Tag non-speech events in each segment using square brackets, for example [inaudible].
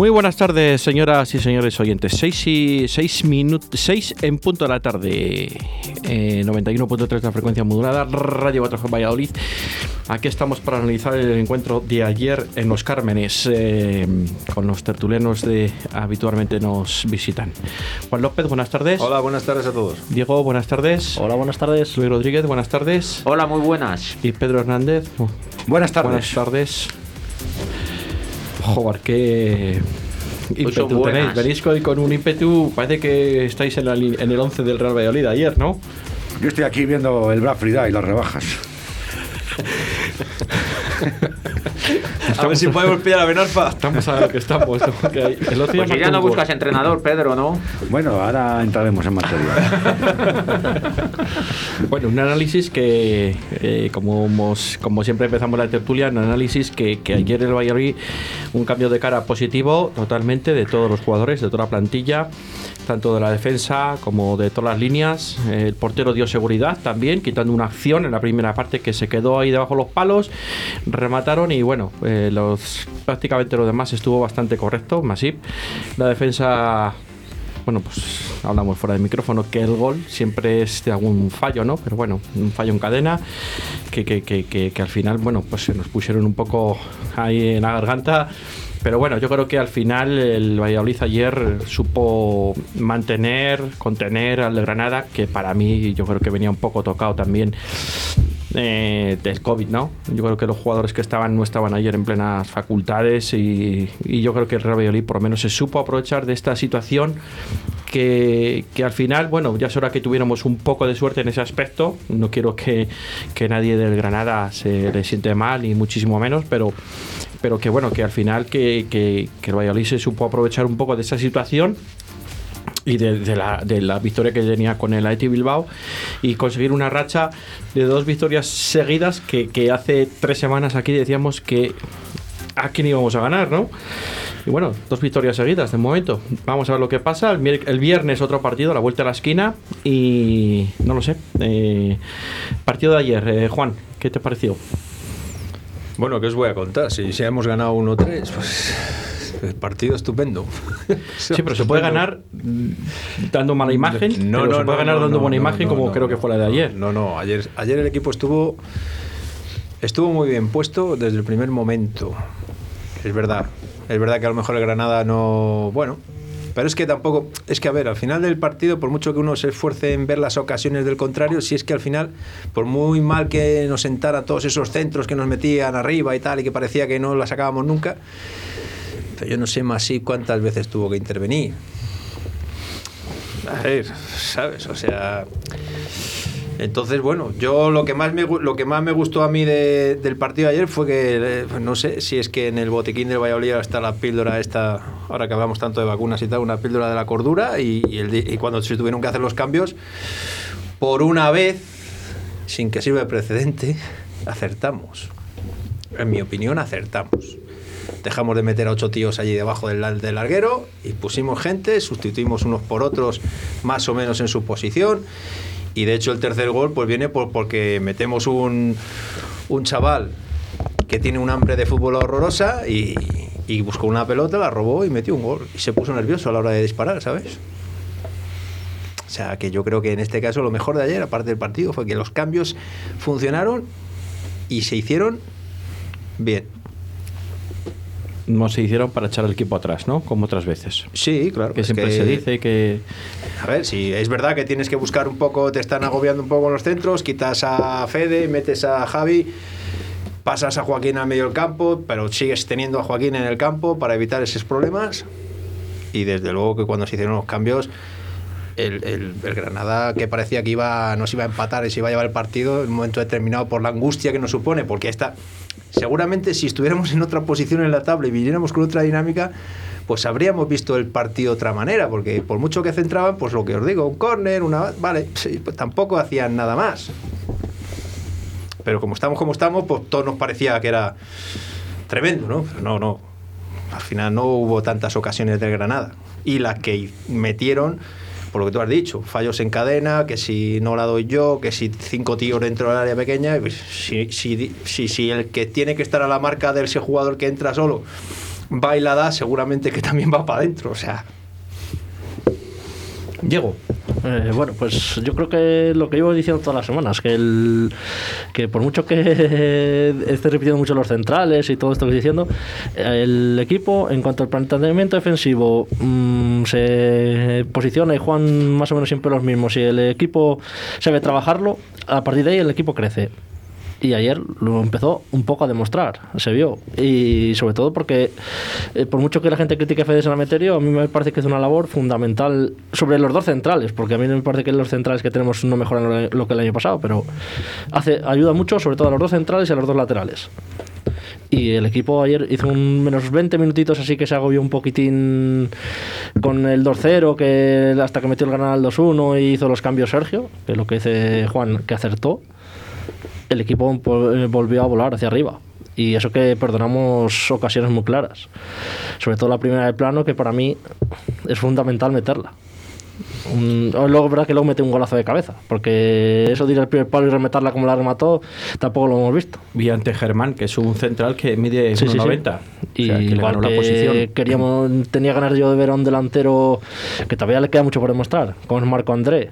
Muy buenas tardes, señoras y señores oyentes. 6 y 6 minutos 6 en punto de la tarde. Eh, 91.3 de la frecuencia modulada, Radio 4 Valladolid. Aquí estamos para analizar el encuentro de ayer en Los Cármenes eh, con los tertulianos de habitualmente nos visitan. Juan López, buenas tardes. Hola, buenas tardes a todos. Diego, buenas tardes. Hola, buenas tardes. Luis Rodríguez, buenas tardes. Hola, muy buenas. Y Pedro Hernández. Buenas tardes. Buenas tardes. Joder, qué Pues ímpetu tenéis. Venís hoy con un ímpetu, parece que estáis en, la en el 11 del Real Valladolid ayer, ¿no? Yo estoy aquí viendo el Black Friday y las rebajas. [laughs] A ver si podemos pillar a Benarfa. Estamos a lo que estamos. hay- [laughs] el otro día Pues ya no buscas entrenador, Pedro, ¿no? Bueno, ahora entraremos en materia. [laughs] Bueno, un análisis que, eh, como, hemos- como siempre empezamos la tertulia, un análisis que, que ayer el Valladolid, un cambio de cara positivo totalmente de todos los jugadores, de toda la plantilla, tanto de la defensa como de todas las líneas. El portero dio seguridad también, quitando una acción en la primera parte que se quedó ahí debajo de los palos, remataron y bueno, eh, los prácticamente lo demás estuvo bastante correcto, Masip. La defensa bueno, pues hablamos fuera de micrófono que el gol siempre es de algún fallo, ¿no? Pero bueno, un fallo en cadena que, que, que, que, al final, bueno, pues se nos pusieron un poco ahí en la garganta. Pero bueno, yo creo que al final el Valladolid ayer supo mantener, contener al de Granada, que para mí yo creo que venía un poco tocado también eh, del COVID, ¿no? Yo creo que los jugadores que estaban no estaban ayer en plenas facultades y, y yo creo que el Real Valladolid por lo menos se supo aprovechar de esta situación que, que al final, bueno, ya es hora que tuviéramos un poco de suerte en ese aspecto. No quiero que, que nadie del Granada se le siente mal, ni muchísimo menos, pero, pero que bueno, que al final que, que, que el Valladolid se supo aprovechar un poco de esa situación y de, de la, de la victoria que tenía con el Athletic Bilbao y conseguir una racha de dos victorias seguidas que, que hace tres semanas aquí decíamos que a quién íbamos a ganar, ¿no? Y bueno, dos victorias seguidas de momento. Vamos a ver lo que pasa. El, viernes otro partido, la vuelta a la esquina y no lo sé. eh, partido de ayer, eh, Juan, ¿qué te pareció? Bueno, ¿qué os voy a contar? Si, si hemos ganado 1-3, pues partido estupendo. [laughs] Sí, pero se puede ganar dando mala imagen, pero se puede ganar no, dando no, buena no, imagen no, como no, creo que no, fue la de no, ayer. No, no, ayer, ayer el equipo estuvo estuvo muy bien puesto desde el primer momento. Es verdad, es verdad que a lo mejor el Granada no, bueno, pero es que tampoco, es que a ver, al final del partido, por mucho que uno se esfuerce en ver las ocasiones del contrario, si es que al final, por muy mal que nos sentara todos esos centros que nos metían arriba y tal, y que parecía que no la sacábamos nunca, yo no sé más si cuántas veces tuvo que intervenir. A ver, ¿sabes? O sea. Entonces, bueno, yo lo que más me, lo que más me gustó a mí de- del partido de ayer fue que, eh, no sé si es que en el botiquín del Valladolid está la píldora esta, ahora que hablamos tanto de vacunas y tal, una píldora de la cordura y, cuando se tuvieron que hacer los cambios, por una vez, sin que sirva de precedente, acertamos. En mi opinión, acertamos. Dejamos de meter a ocho tíos allí debajo del, del larguero y pusimos gente, sustituimos unos por otros más o menos en su posición. Y de hecho el tercer gol pues viene por, porque metemos un, un chaval que tiene un hambre de fútbol horrorosa y, y buscó una pelota, la robó y metió un gol. Y se puso nervioso a la hora de disparar, ¿sabes? O sea, que yo creo que en este caso lo mejor de ayer, aparte del partido, fue que los cambios funcionaron y se hicieron bien. No se hicieron para echar el equipo atrás, ¿no? Como otras veces. Sí, claro. Que siempre se dice que A ver, sí, es verdad que tienes que buscar un poco, te están agobiando un poco en los centros, quitas a Fede, metes a Javi, pasas a Joaquín al medio del campo, pero sigues teniendo a Joaquín en el campo para evitar esos problemas. Y desde luego que cuando se hicieron los cambios, el, Granada que parecía que iba, nos iba a empatar y se iba a llevar el partido en un momento determinado por la angustia que nos supone, porque esta, seguramente si estuviéramos en otra posición en la tabla y viniéramos con otra dinámica, pues habríamos visto el partido de otra manera, porque por mucho que centraban, pues lo que os digo, un córner, una... Vale, pues tampoco hacían nada más. Pero como estamos como estamos, pues todo nos parecía que era tremendo, ¿no? Pero no, no. Al final no hubo tantas ocasiones del Granada. Y las que metieron, por lo que tú has dicho, fallos en cadena, que si no la doy yo, que si cinco tíos dentro del área pequeña, pues si, si, si, si el que tiene que estar a la marca de ese jugador que entra solo va y la da, seguramente que también va para adentro. O sea, Diego. Eh, bueno, pues yo creo que lo que llevo diciendo todas las semanas, que, el, que por mucho que [laughs] esté repitiendo mucho los centrales y todo esto que estoy diciendo, el equipo, en cuanto al planteamiento defensivo, mm, se posiciona y juegan más o menos siempre los mismos. Si el equipo sabe trabajarlo, a partir de ahí el equipo crece. Y ayer lo empezó un poco a demostrar, se vio. Y sobre todo porque, eh, por mucho que la gente critique a Fede Salameterio, a mí me parece que es una labor fundamental sobre los dos centrales, porque a mí me parece que los centrales que tenemos no mejoran lo que el año pasado, pero hace, ayuda mucho, sobre todo a los dos centrales y a los dos laterales. Y el equipo ayer hizo un menos 20 minutitos así que se agobió un poquitín con el 2-0, que hasta que metió el ganado al 2-1 y hizo los cambios Sergio, que es lo que dice Juan, que acertó el equipo vol- volvió a volar hacia arriba. Y eso que perdonamos ocasiones muy claras. Sobre todo la primera de plano, que para mí es fundamental meterla. Un- luego verdad que luego mete un golazo de cabeza, porque eso de ir al primer palo y rematarla como la remató, tampoco lo hemos visto. Y ante Germán, que es un central que mide Sí, sí, sí. 1,90. Y O sea, que le igual ganó la que posición. queríamos, tenía ganas yo de ver a un delantero que todavía le queda mucho por demostrar, como es Marco André,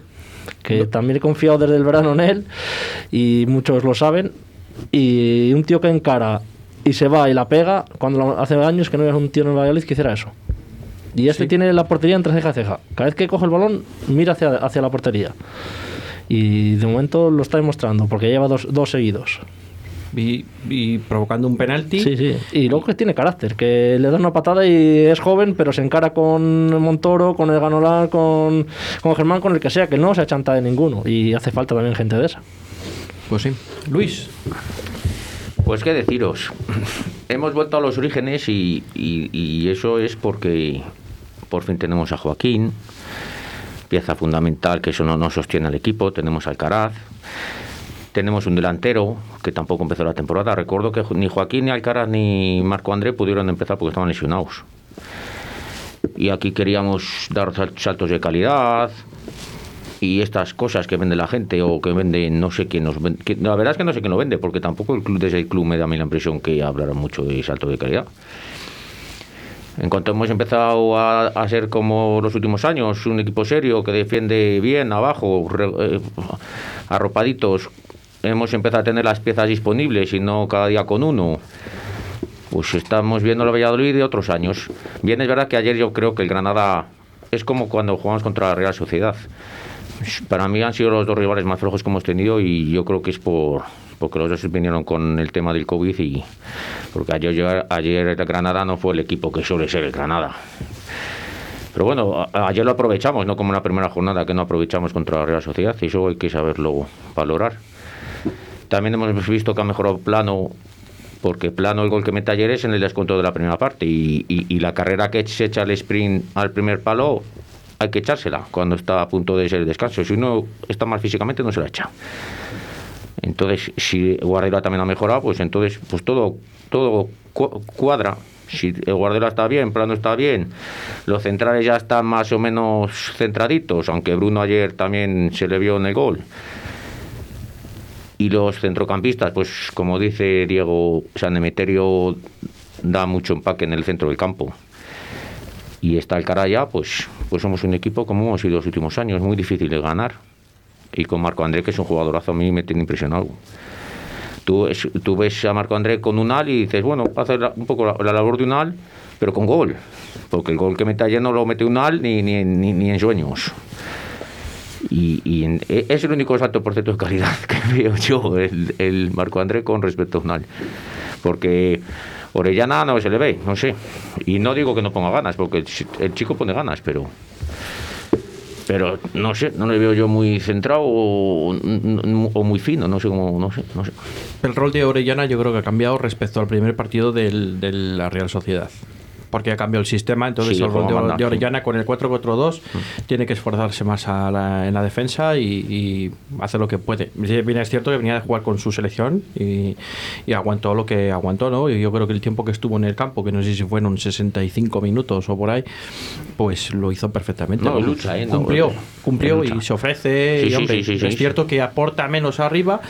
que también he confiado desde el verano en él y muchos lo saben. Y un tío que encara y se va y la pega, cuando lo- hace años que no había un tío en el Valladolid que hiciera eso. Y este tiene la portería entre ceja y ceja. Cada vez que coge el balón, mira hacia, hacia la portería. Y de momento lo está demostrando, porque lleva dos, dos seguidos. Y, y provocando un penalti. Sí, sí. Y luego que tiene carácter, que le da una patada y es joven, pero se encara con Montoro, con el Ganolar, con, con Germán, con el que sea, que no se achanta de ninguno. Y hace falta también gente de esa. Pues sí. Luis. Pues qué deciros. Hemos vuelto a los orígenes y, y- y eso es porque por fin tenemos a Joaquín, pieza fundamental que eso no, no sostiene al equipo. Tenemos a Alcaraz. Tenemos un delantero que tampoco empezó la temporada. Recuerdo que ni Joaquín, ni Alcaraz, ni Marco André pudieron empezar porque estaban lesionados. Y aquí queríamos dar sal- saltos de calidad, y estas cosas que vende la gente o que vende no sé quién nos vende. la verdad es que no sé quién lo vende, porque tampoco el club desde el club me da a mí la impresión que hablará mucho de salto de calidad. En cuanto hemos empezado a, a ser como los últimos años, un equipo serio que defiende bien abajo, eh, arropaditos, hemos empezado a tener las piezas disponibles y no cada día con uno. Pues estamos viendo la Valladolid de otros años. Bien, es verdad que ayer yo creo que el Granada es como cuando jugamos contra la Real Sociedad. Para mí han sido los dos rivales más flojos que hemos tenido y yo creo que es por porque los dos vinieron con el tema del COVID y porque ayer, ayer el Granada no fue el equipo que suele ser el Granada. Pero bueno, ayer lo aprovechamos, no como en la primera jornada que no aprovechamos contra la Real Sociedad y eso hay que saberlo valorar. También hemos visto que ha mejorado Plano porque Plano el gol que mete ayer es en el descuento de la primera parte y, y- la carrera que se echa el sprint al primer palo hay que echársela cuando está a punto de ser el descanso. Si uno está mal físicamente no se la echa. Entonces, si Guardiola también ha mejorado, pues entonces pues todo, todo cu- cuadra. Si Guardiola está bien, Plano está bien, los centrales ya están más o menos centraditos, aunque Bruno ayer también se le vio en el gol. Y los centrocampistas, pues como dice Diego, San Emeterio da mucho empaque en el centro del campo. Y está el Caraya, pues, pues somos un equipo como hemos sido los últimos años, muy difícil de ganar. Y con Marco André, que es un jugadorazo, a mí me tiene impresionado. Tú, es- tú ves a Marco André con un al y dices, bueno, hace un poco la, la labor de un al, pero con gol. Porque el gol que mete ayer no lo mete un al ni, ni, ni en sueños. Y, y en- e- es el único salto por cierto de calidad [laughs] que veo yo, el, el Marco André con respecto a Unal. Porque Orellana no se le ve, no sé. Y no digo que no ponga ganas, porque el, el chico pone ganas, pero. Pero no sé, no le veo yo muy centrado o, o muy fino, no sé cómo, no sé, no sé. El rol de Orellana yo creo que ha cambiado respecto al primer partido del- de la Real Sociedad. Porque ha cambiado el sistema, entonces Sí, el rol de, de. Orellana con el 4-4-2 tiene que esforzarse más a la- en la defensa y, y hacer lo que puede. Bien es cierto que venía de jugar con su selección y, y aguantó lo que aguantó, ¿no? Y yo creo que el tiempo que estuvo en el campo, que no sé si fueron 65 minutos o por ahí, pues lo hizo perfectamente. No, lucha, ¿eh? Cumplió, cumplió lucha. y se ofrece. Sí, y, sí, hombre, sí, sí, sí, es cierto que aporta menos arriba,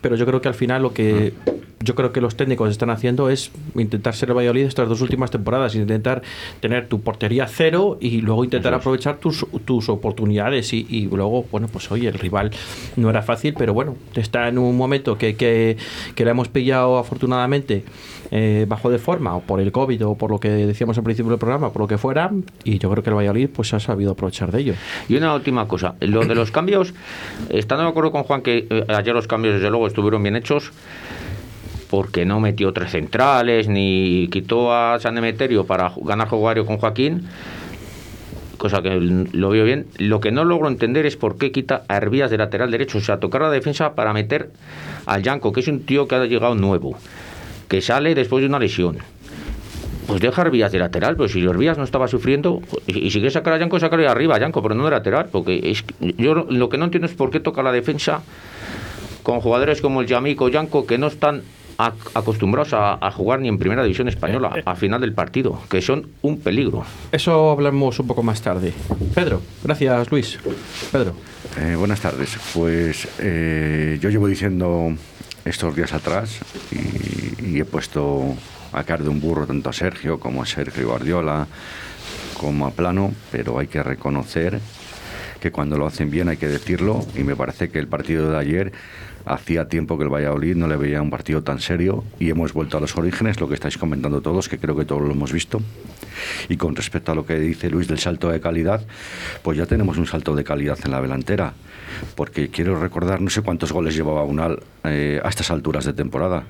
pero yo creo que al final lo que yo creo que los técnicos están haciendo es intentar ser el Valladolid estas dos últimas temporadas, intentar tener tu portería cero y luego intentar aprovechar tus, tus oportunidades y, y luego, bueno, pues oye, el rival no era fácil, pero bueno, está en un momento que, que, que le hemos pillado afortunadamente eh, bajo de forma o por el COVID o por lo que decíamos al principio del programa, por lo que fuera, y yo creo que el Valladolid pues ha sabido aprovechar de ello. Y una última cosa, lo de los [coughs] cambios, estando de acuerdo con Juan que eh, ayer los cambios desde luego estuvieron bien hechos, porque no metió tres centrales ni quitó a San Emeterio para ganar juego aéreo con Joaquín, cosa que lo veo bien. Lo que no logro entender es por qué quita a Hervías de lateral derecho, o sea, tocar la defensa para meter al Yanco, que es un tío que ha llegado nuevo, que sale después de una lesión. Pues deja Hervías de lateral, pero si Hervías no estaba sufriendo, y, si quieres sacar a Yanko, sacarle arriba a Yanko, pero no de lateral, porque es, yo lo- que no entiendo es por qué toca la defensa con jugadores como el Yamico o Yanko que no están acostumbrados a, a jugar ni en primera división española [laughs] a final del partido, que son un peligro. Eso hablamos un poco más tarde. Pedro, gracias Luis. Pedro. Eh, buenas tardes. Pues eh, yo llevo diciendo estos días atrás y, y he puesto a caer de un burro tanto a Sergio como a Sergio Guardiola como a Plano, pero hay que reconocer que cuando lo hacen bien hay que decirlo y me parece que el partido de ayer hacía tiempo que el Valladolid no le veía un partido tan serio y hemos vuelto a los orígenes, lo que estáis comentando todos, que creo que todos lo hemos visto. Y con respecto a lo que dice Luis del salto de calidad, pues ya tenemos un salto de calidad en la delantera. Porque quiero recordar, no sé cuántos goles llevaba Unal eh, a estas alturas de temporada,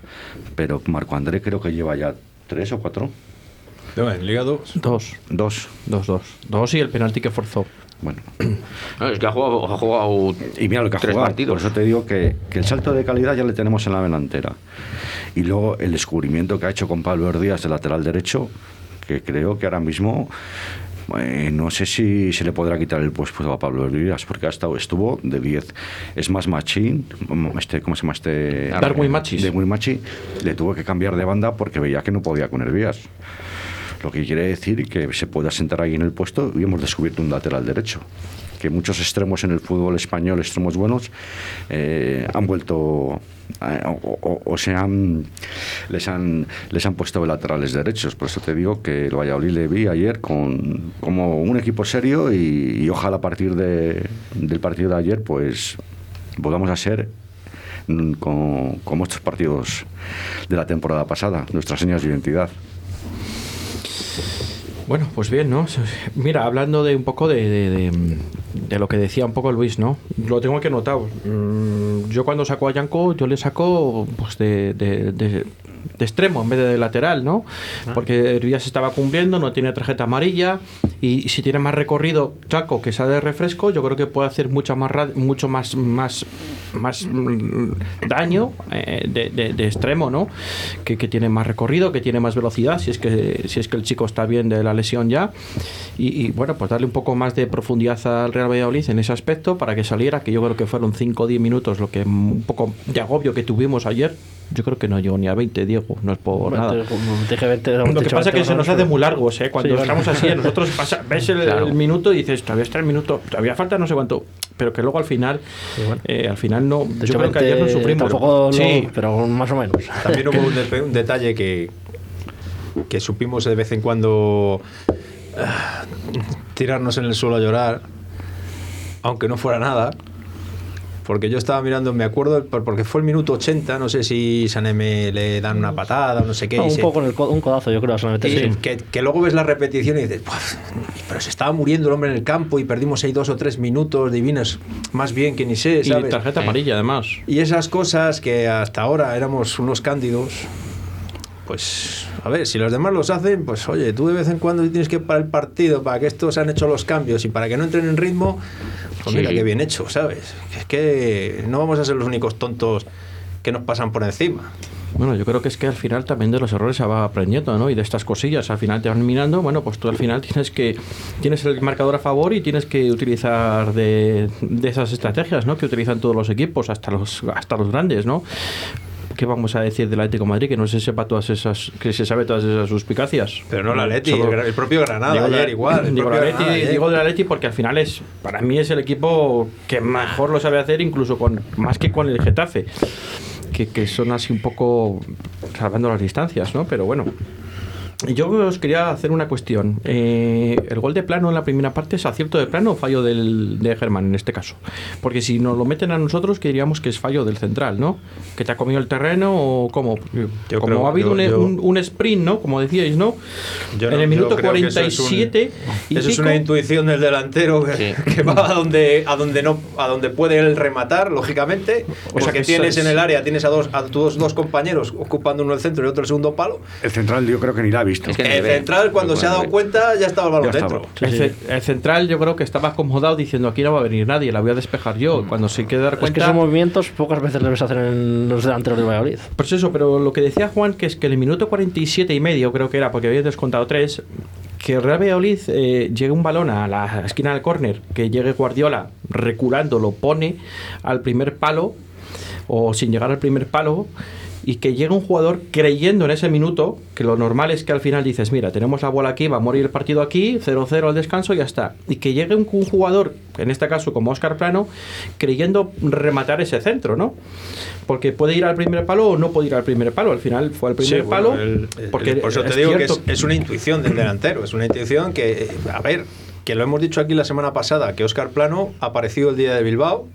pero Marco André creo que lleva ya tres o cuatro. No, en Liga 2. Dos. Dos. Dos, dos. Dos y el penalti que forzó. Bueno, [clears throat] No, es que ha jugado, ha jugado y mira lo que ha tres jugado. partidos. Por eso te digo que, que el salto de calidad ya le tenemos en la delantera. Y luego el descubrimiento que ha hecho con Pablo Díaz de lateral derecho, que creo que ahora mismo eh, no sé si se le podrá quitar el puesto a Pablo Díaz, porque ha estado, estuvo de 10. Es más machín, este, ¿cómo se llama este? Darwin Machis. Muy machi, le tuvo que cambiar de banda porque veía que no podía con Hervías. Lo que quiere decir que se pueda sentar ahí en el puesto y hemos descubierto un lateral derecho. Que muchos extremos en el fútbol español, extremos buenos, eh, han vuelto eh, o, se han les han les han puesto laterales derechos. Por eso te digo que el Valladolid le vi ayer con como un equipo serio y, ojalá a partir de- del partido de ayer pues volvamos a ser mm, como estos partidos de la temporada pasada, nuestras señas de identidad. Bueno, pues bien, ¿no? Mira, hablando de un poco de, de- lo que decía un poco Luis, ¿no? Lo tengo que notar. Mm, Yo cuando saco a Yanko, yo le saco pues de, de- extremo en vez de de lateral, ¿no? Porque ya se estaba cumpliendo, no tiene tarjeta amarilla y si tiene más recorrido Chaco que sale de refresco, yo creo que puede hacer mucha más mucho más más más mm, daño eh, de, de- de extremo, ¿no? Que, que tiene más recorrido, que tiene más velocidad, si es que si es que el chico está bien de la lesión ya y, y, bueno, pues darle un poco más de profundidad al Real Valladolid en ese aspecto para que saliera, que yo creo que fueron 5 o 10 minutos lo que un poco de agobio que tuvimos ayer. Yo creo que no llegó ni a 20, Diego, no es por nada. Dije 20, Lo que pasa es que se nos hace muy largos, ¿eh? Cuando Sí, estamos así, [laughs] nosotros pasa- ves el, Claro. el minuto y dices, todavía está el minuto, todavía falta no sé cuánto, pero que luego al final, eh, al final no. De yo creo que ayer no 20 sufrimos. Tampoco, sí, no, pero más o menos. También hubo un, [laughs] de- un detalle que, que supimos de vez en cuando ah, tirarnos en el suelo a llorar, aunque no fuera nada. Porque yo estaba mirando, me acuerdo, por- porque fue el minuto 80, no sé si Saneme le dan una patada o no sé qué. No, y un se- poco con el co- un codazo, yo creo, y sí. que, que luego ves la repetición y dices, "Buah, pero se estaba muriendo el hombre en el campo y perdimos ahí dos o tres minutos divinos, más bien que ni sé, y ¿sabes? tarjeta amarilla además. Y esas cosas que hasta ahora éramos unos cándidos, pues a ver, si los demás los hacen, pues oye, tú de vez en cuando tienes que parar el partido para que estos han hecho los cambios y para que no entren en ritmo, pues mira sí. qué bien hecho, ¿sabes? Es que no vamos a ser los únicos tontos que nos pasan por encima. Bueno, yo creo que es que al final también de los errores se va aprendiendo, ¿no? Y de estas cosillas, al final te van minando, bueno, pues tú al final tienes que tienes el marcador a favor y tienes que utilizar de, de esas estrategias, ¿no? Que utilizan todos los equipos, hasta los hasta los grandes, ¿no? ¿Qué vamos a decir del Atlético de Madrid? Que no se sepa todas esas, que se sabe todas esas suspicacias. Pero no la Leti, Solo- el, el propio Granada Digo ayer igual. el Digo, la Leti- Granada digo de la Leti porque al final es, para mí es el equipo que mejor lo sabe hacer, incluso con más que con el Getafe, que, que son así un poco salvando las distancias, ¿no? Pero bueno. Yo os quería hacer una cuestión. Eh, ¿El gol de plano en la primera parte es acierto de plano o fallo del, de Germán en este caso? Porque si nos lo meten a nosotros, que diríamos que es fallo del central, ¿no? ¿Que te ha comido el terreno o cómo? Yo Como creo- ha habido yo- un, yo- un- un sprint, ¿no? Como decíais, ¿no? Yo en el minuto creo que eso es un- 47 y Eso es una intuición del delantero que, Sí. que va a donde, a donde no, a donde puede él rematar, lógicamente. O sea que que tienes es- en el área, tienes a dos, a tus dos compañeros ocupando uno el centro y otro el segundo palo. El central yo creo que ni la ha visto. Es que- El central, cuando Yo se ha creo dado que- cuenta, ya estaba el balón dentro. el, ce- el central yo creo que estaba acomodado diciendo aquí no va a venir nadie, la voy a despejar yo. Mm. Cuando se quiere dar Es que cuenta... esos movimientos pocas veces le ves hacer en los delanteros de Valladolid. Pues eso, pero lo que decía Juan, que es que en el minuto 47 y medio, creo que era, porque había descontado tres, que Real Valladolid eh, llegue un balón a la esquina del córner, que llegue Guardiola reculando, lo pone al primer palo, o sin llegar al primer palo, y que llegue un jugador creyendo en ese minuto, que lo normal es que al final dices, mira, tenemos la bola aquí, va a morir el partido aquí, 0-0 al descanso y ya está. Y que llegue un, un jugador, en este caso como Oscar Plano, creyendo rematar ese centro, ¿no? Porque puede ir al primer palo o no puede ir al primer palo. Al final fue al primer Sí, bueno, palo. el- el- porque por eso te es digo que es, es una intuición del delantero. Es una intuición que, eh, a ver, que lo hemos dicho aquí la semana pasada, que Oscar Plano apareció el día de Bilbao.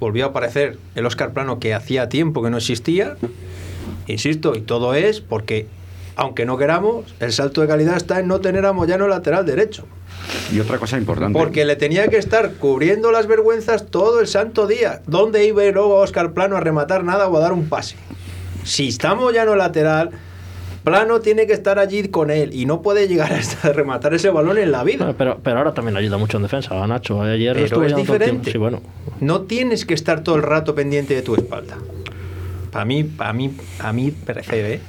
Volvió a aparecer el Oscar Plano que hacía tiempo que no existía. Insisto, y todo es porque, aunque no queramos, el salto de calidad está en no tener a Moyano lateral derecho. Y otra cosa importante. Porque le tenía que estar cubriendo las vergüenzas todo el santo día. ¿Dónde iba luego Oscar Plano a rematar nada o a dar un pase? Si estamos ya no lateral, Plano tiene que estar allí con él y no puede llegar hasta rematar ese balón en la vida. Bueno, pero, pero ahora también ayuda mucho en defensa, Nacho. Ayer Pero es diferente. Sí, bueno. No tienes que estar todo el rato pendiente de tu espalda. Para mí, para mí, a mí parece, ¿eh?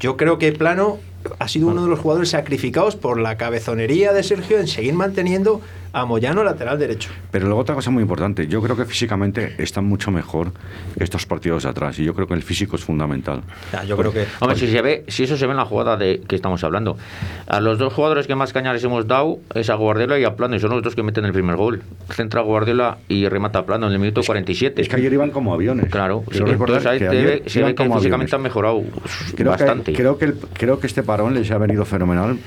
Yo creo que Plano ha sido uno de los jugadores sacrificados por la cabezonería de Sergio en seguir manteniendo a Moyano lateral derecho. Pero luego otra cosa muy importante, yo creo que físicamente están mucho mejor estos partidos de atrás y yo creo que el físico es fundamental. Ya, yo creo que Hombre, si se ve, si eso se ve en la jugada de que estamos hablando. A los dos jugadores que más caña les hemos dado es a Guardiola y a Plano, y son los dos que meten el primer gol. Centra Guardiola y remata Plano en el minuto 47. Es que ayer iban como aviones. Claro, sí, entonces ahí que ve- se ve que como físicamente han aviones. mejorado Creo bastante. Que, creo, que el- creo que este parón les ha venido fenomenal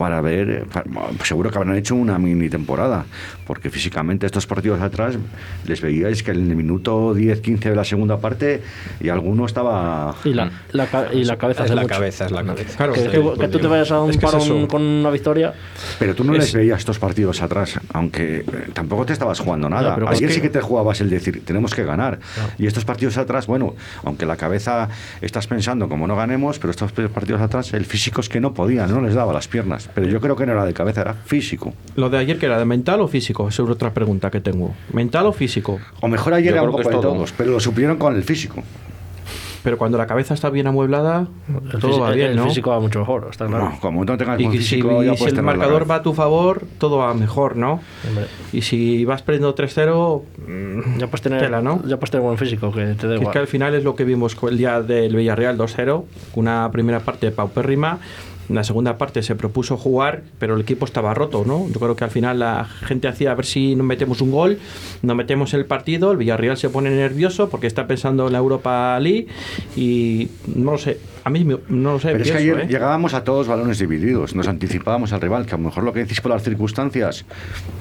para ver, eh, seguro que habrán hecho una mini temporada, porque físicamente estos partidos atrás les veíais que en el minuto 10-15 de la segunda parte y alguno estaba... Y la, y la cabeza es la mucho. cabeza, es la cabeza. Claro, Que, sí, tú- que tú te vayas a un Es que es parón con una victoria. Pero tú no Es- les veías estos partidos atrás, aunque eh, tampoco te estabas jugando nada. No, pero Ayer sí que te jugabas el decir, tenemos que ganar. Y estos partidos atrás, bueno, aunque la cabeza estás pensando como no ganemos, pero estos partidos atrás, el físico es que no podía, no les daba las piernas. Pero yo creo que no era de cabeza, era físico. Lo de ayer que era de mental o físico, esa es otra pregunta que tengo. ¿Mental o físico? O mejor ayer era un poco de todo. todos, pero lo supieron con el físico. Pero cuando la cabeza está bien amueblada, El, todo va bien, el ¿no? físico va mucho mejor, está claro. No, como no tengas Y buen que si, físico, ya y si el marcador va a tu favor, todo va mejor, ¿no? Hombre. Y si vas perdiendo 3-0, mm, Ya puedes tener, tela, ¿no? ya puedes tener buen físico, que te da Que es igual. que al final es lo que vimos con el día del Villarreal 2-0, una primera parte paupérrima, en la segunda parte se propuso jugar, pero el equipo estaba roto, ¿no? Yo creo que al final la gente hacía a ver si nos metemos un gol, nos metemos el partido, el Villarreal se pone nervioso porque está pensando en la Europa League y no lo sé, a mí no lo sé, Pero es que ayer ¿eh? llegábamos a todos balones divididos, nos anticipábamos al rival, que a lo mejor lo que decís por las circunstancias,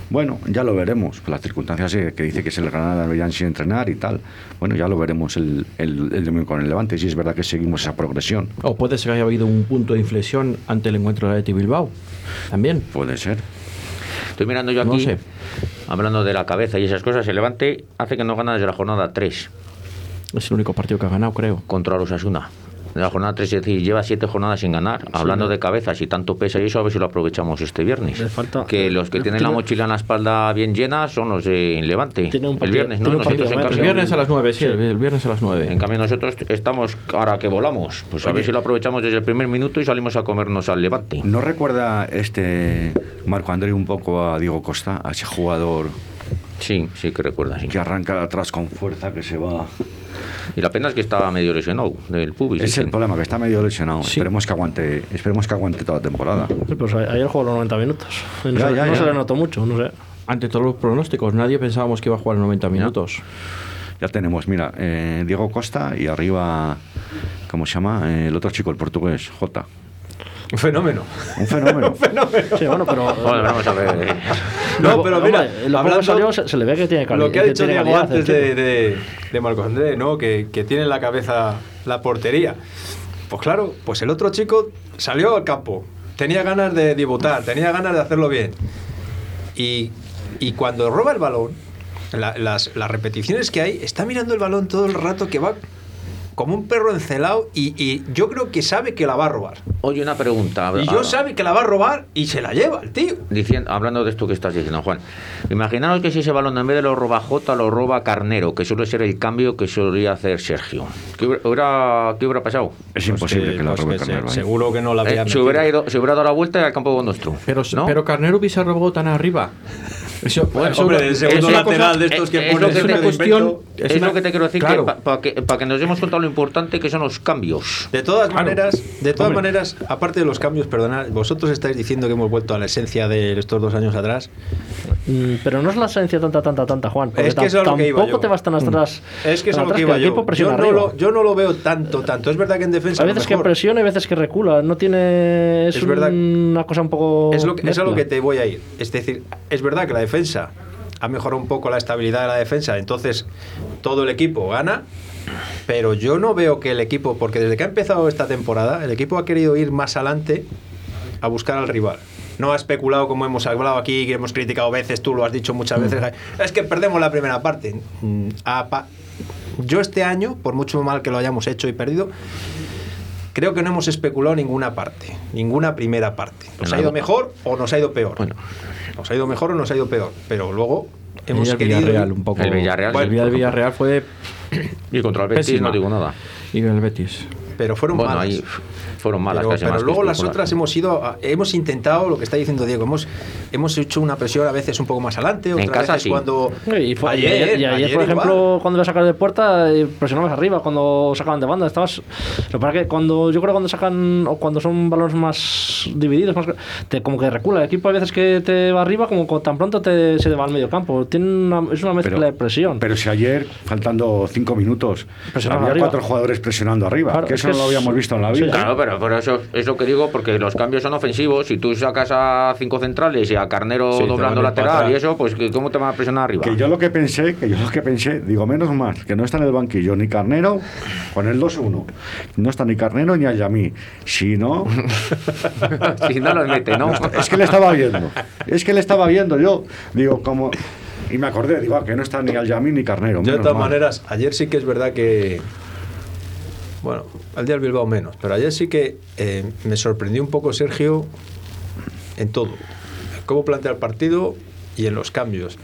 bueno, ya lo veremos. Por las circunstancias que dice que es el Granada deberían sin entrenar y tal. Bueno, ya lo veremos el, el, el domingo con el Levante, si es verdad que seguimos esa progresión. O puede ser que haya habido un punto de inflexión ante el encuentro de Atleti Bilbao. También. Puede ser. Estoy mirando yo No aquí, sé. hablando de la cabeza y esas cosas, el Levante hace que no gana desde la jornada 3 Es el único partido que ha ganado, creo. contra los Asuna. De la jornada 3, es decir, lleva siete jornadas sin ganar. Hablando de cabezas y tanto pesa y eso, a ver si lo aprovechamos este viernes. Le falta- que los que tienen la mochila en la espalda bien llena son los de Levante. Tiene un el viernes, ¿no? tiene un Nosotros partido en El viernes a las 9, sí, el viernes a las 9. En cambio nosotros estamos ahora que volamos, pues a ver si lo aprovechamos desde el primer minuto y salimos a comernos al Levante. ¿No recuerda este Marco André un poco a Diego Costa, a ese jugador Sí, sí que recuerda, sí. que arranca atrás con fuerza, que se va? Y la pena es que estaba medio lesionado del pubis. Es el problema, que está medio lesionado. Sí. Esperemos que aguante, esperemos que aguante toda la temporada. Sí, pues a- ayer jugó los 90 minutos. No, Ya, se, ya, no ya. se le notó mucho, no sé. Ante todos los pronósticos, nadie pensábamos que iba a jugar 90 minutos. Ya tenemos, mira, eh, Diego Costa y arriba, ¿cómo se llama? Eh, el otro chico, el portugués, Jota. Un fenómeno. [laughs] Un fenómeno. Sí, bueno, pero. Joder, vamos a ver. eh. [laughs] No, pero mira, lo hablando- salió se, se le ve que tiene calidad. Lo que ha dicho Diego antes de, de, de Marcos Andrés, ¿no? Que, que tiene en la cabeza la portería. Pues claro, pues el otro chico salió al campo, tenía ganas de debutar, tenía ganas de hacerlo bien. Y, y cuando roba el balón, la- las, las repeticiones que hay, está mirando el balón todo el rato que va como un perro encelado y, y yo creo que sabe que la va a robar. Oye, una pregunta. Y yo Ah, sabe que la va a robar y se la lleva el tío. Diciendo, hablando de esto que estás diciendo, Juan, imaginaos que si ese balón en vez de lo roba Jota, lo roba Carnero, que suele ser el cambio que solía hacer Sergio. ¿Qué hubiera, qué hubiera pasado? Es imposible que, la pues robe que se- Carnero. ahí. Seguro que no la había Eh, se, hubiera ido, se hubiera dado la vuelta al campo nuestro. Pero, ¿no? pero Carnero hubiese robado tan arriba. Eso, eso- hombre, el segundo lateral cosa- de estos que es pones lo que te cuestión- es, es lo que te quiero decir, claro. para que, pa' que nos demos cuenta lo importante que son los cambios. De todas Claro. maneras, de todas Hombre. maneras, aparte de los cambios, perdonad, vosotros estáis diciendo que hemos vuelto a la esencia de estos dos años atrás. Mm, Pero no es la esencia tanta, tanta, tanta, Juan. Es que es a lo que iba tampoco yo. te vas tan atrás. Es que es a lo que iba el yo. equipo Yo presiona no, arriba. lo, yo no lo veo tanto, tanto. Es verdad que en defensa. A veces que presiona y veces que recula. No tiene. Es, Es verdad. una cosa un poco. Es, lo que, es a lo que te voy a ir. Es decir, es verdad que la defensa ha mejorado un poco la estabilidad de la defensa, entonces todo el equipo gana, pero yo no veo que el equipo, porque desde que ha empezado esta temporada, el equipo ha querido ir más adelante a buscar al rival. No ha especulado como hemos hablado aquí, que hemos criticado veces, tú lo has dicho muchas veces, es que perdemos la primera parte. Mm, Yo este año, por mucho mal que lo hayamos hecho y perdido, creo que no hemos especulado ninguna parte, ninguna primera parte. ¿Nos ha ido mejor o nos ha ido peor? Bueno. Nos ha ido mejor o nos ha ido peor, pero luego hemos el querido... Villarreal un poco. El Villarreal, el del por Villarreal fue [coughs] Y contra el Betis Pésima. no digo nada. y el Betis. Pero fueron Bueno, malas. ahí fueron malas pero casi pero más luego las otras hemos ido hemos intentado lo que está diciendo Diego hemos hemos hecho una presión a veces un poco más adelante otras casa veces sí. cuando Y, fue- y ayer, ayer, y ayer, ayer por igual. ejemplo, cuando iba a sacar de puerta, eh, presionabas arriba. Cuando sacaban de banda, estabas. Lo que pasa es que cuando, yo creo que cuando sacan, o cuando son balones más divididos, más, te, como que recula. El equipo a veces que te va arriba, como tan pronto te, se te va al medio campo. Tiene una- es una mezcla Pero- de presión. Pero si ayer, faltando cinco minutos, había arriba. cuatro jugadores presionando arriba, Claro, que es eso que no lo es- habíamos visto en la vida. Claro, pero, pero eso es lo que digo, porque los cambios son ofensivos. Si tú sacas a cinco centrales y a Carnero Sí, doblando lateral y eso, pues ¿cómo te van a presionar arriba? Que yo lo que pensé, que yo lo que pensé, digo, menos mal, que no está en el banquillo ni Carnero con el 2-1. No está ni Carnero ni Ayamí. Si no, [laughs] si no los mete, ¿no? es que le estaba viendo. Es que le estaba viendo yo. Digo, como. Y me acordé, digo, ah, que no está ni Ayamí ni Carnero. Yo de todas mal. maneras ayer sí que es verdad que bueno al día del Bilbao menos pero ayer sí que eh, me sorprendió un poco Sergio en todo. Cómo plantea el partido y en los cambios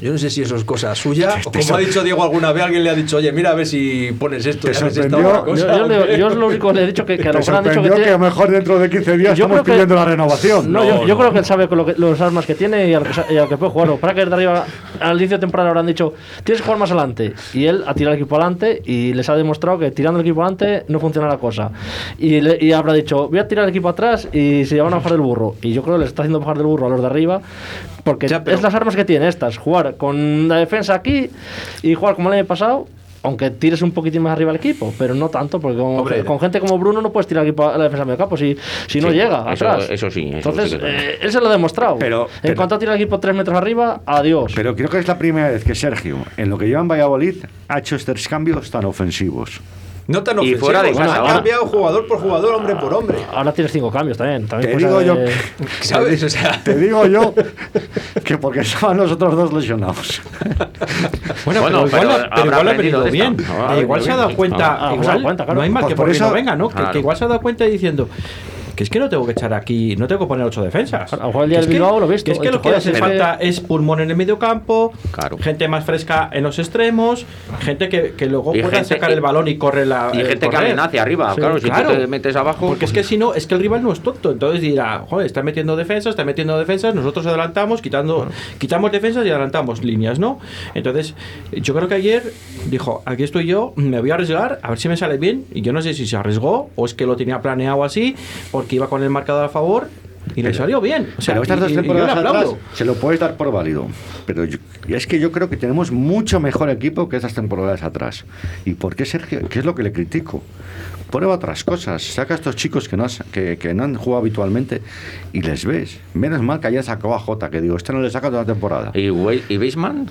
yo no sé si eso es cosa suya [laughs] o como ha dicho Diego alguna vez alguien le ha dicho oye mira a ver si pones esto ¿Te y a ver si esta otra cosa yo, yo le- yo es lo [laughs] único que le he dicho que, que a lo mejor han dicho que, que, tiene- a lo mejor dentro de 15 días Yo estamos que- pidiendo la renovación. No, yo, No, yo no. creo que él sabe con lo que- los armas que tiene y al, que y al que puede jugar. Para que desde arriba, al inicio de temporada habrán dicho, tienes que jugar más adelante. Y él ha tirado el equipo adelante y les ha demostrado que tirando el equipo adelante no funciona la cosa. Y, le- y habrá dicho, voy a tirar el equipo atrás y se van a bajar del burro. Y yo creo que les está haciendo bajar del burro a los de arriba porque Ya, pero- es las armas que tiene estas. Jugar con la defensa aquí y jugar como el año pasado. Aunque tires un poquitín más arriba al equipo, pero no tanto, porque con, Hombre, con gente como Bruno no puedes tirar el equipo a la defensa del medio campo si, si no Sí, llega eso- atrás. eso sí, eso Entonces, sí eh, él se lo ha demostrado. Pero- en pero- cuanto tira el equipo tres metros arriba, adiós. Pero creo que es la primera vez que Sergio, en lo que lleva en Valladolid, ha hecho estos cambios tan ofensivos. No tan Y ofensivos fuera de casa, ha ahora. cambiado jugador por jugador hombre por hombre Ahora tienes cinco cambios también. también Te digo yo [laughs] de- ¿sabes? o sea Te digo yo [laughs] que porque estaban los otros dos lesionados. [laughs] Bueno, Bueno, pero, igual, pero igual ha venido de bien. igual se ha dado aprendido. cuenta, Ah, ah, igual, dado cuenta, claro. no hay mal Pues que por por eso- venga, ¿no? Que- igual se ha dado cuenta diciendo que es que no tengo que echar aquí, no tengo que poner ocho defensas. A lo mejor el día Que es del que- Bilbao lo visto, Que es que lo que hace que- falta es pulmón en el medio campo, Claro. gente más fresca en los extremos, gente que, que luego Y pueda gente- sacar el balón y corre la. Y eh, gente que correr. amenace arriba, Sí, claro, si claro. tú te metes abajo. Porque es que si no, es que el rival no es tonto. Entonces dirá, joder, está metiendo defensas, está metiendo defensas, nosotros adelantamos, quitando, quitamos defensas y adelantamos líneas, ¿no? Entonces, yo creo que ayer dijo, aquí estoy yo, me voy a arriesgar, a ver si me sale bien. Y yo no sé si se arriesgó o es que lo tenía planeado así, porque iba con el marcador a favor. Y le salió bien. O sea, pero estas dos y- y temporadas atrás se lo puedes dar por válido. Pero yo- es que yo creo que tenemos mucho mejor equipo que estas temporadas atrás. ¿Y por qué Sergio? ¿Qué es lo que le critico? Prueba otras cosas. Saca a estos chicos que no, has- que, que no han jugado habitualmente y les ves. Menos mal que ayer sacó a Jota, que digo, este no le saca toda la temporada. ¿Y, y Beisman?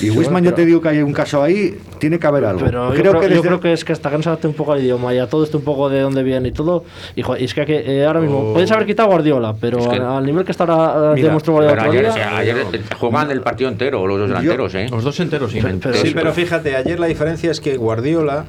Y Wisman, yo te digo que hay un caso ahí, tiene que haber algo. Pero yo, creo, yo creo que es que hasta que no se adapte un poco al idioma y a todo esto un poco de dónde viene y todo. Y, joder, es que, eh, ahora mismo Oh. podéis haber quitado a Guardiola, pero Es que- al, nivel que está ahora Mira, demostró Guardiola ayer, día, o sea, ayer, eh, juegan el partido entero, los dos delanteros, ¿eh? Los dos enteros, sí. Pero- Sí, pero fíjate, ayer la diferencia es que Guardiola,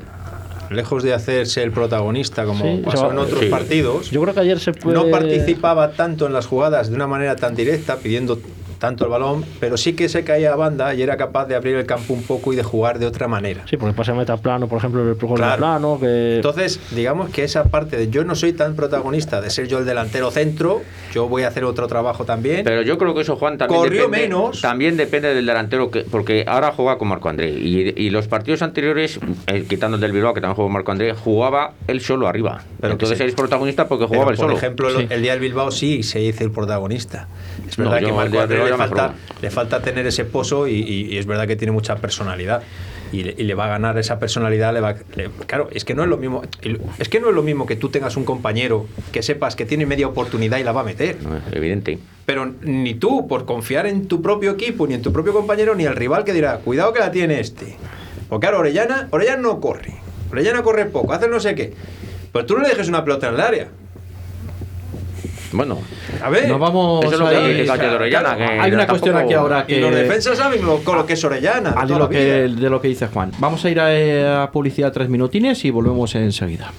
lejos de hacerse el protagonista como Sí, pasó va- en otros sí. partidos, yo creo que ayer se puede... no participaba tanto en las jugadas de una manera tan directa, pidiendo tanto el balón, pero sí que se caía a banda y era capaz de abrir el campo un poco y de jugar de otra manera. Sí, porque pasa meta plano, por ejemplo, el gol Claro. de plano, que... Entonces, digamos que esa parte de yo no soy tan protagonista de ser yo el delantero centro, yo voy a hacer otro trabajo también. Pero yo creo que eso, Juan, también Corrió depende, menos. también depende del delantero, que, porque ahora juega con Marco André. Y, y los partidos anteriores, eh, quitando el del Bilbao, que también jugó Marco André, jugaba él solo arriba. Pero Entonces sí. eres protagonista porque Pero, jugaba él por solo. ejemplo, Sí. el día del Bilbao sí se hizo el protagonista. Es No, verdad yo que Marco le me falta, le falta tener ese pozo y, y- y es verdad que tiene mucha personalidad. Y le, y le va a ganar esa personalidad. Le va, le- claro, es que no es lo mismo. Es que no es lo mismo que tú tengas un compañero que sepas que tiene media oportunidad y la va a meter. No, evidente. Pero ni tú, por confiar en tu propio equipo, ni en tu propio compañero, ni el rival que dirá, cuidado que la tiene este. Porque claro, Orellana, Orellana no corre. Orellana corre poco, hace no sé qué. Pero tú no le dejes una pelota en el área. Bueno, A ver. No vamos eso es lo que a ir- critica de Orellana. claro, que hay una tampoco- cuestión aquí ahora Y los que defensas saben lo, con lo que es Orellana. de al toda hilo la que, de lo que dice Juan. Vamos a ir a, a publicidad tres minutines y volvemos enseguida.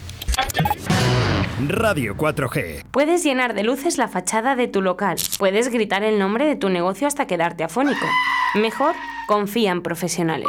Radio 4G. Puedes llenar de luces la fachada de tu local. Puedes gritar el nombre de tu negocio hasta quedarte afónico. Mejor, confía en profesionales.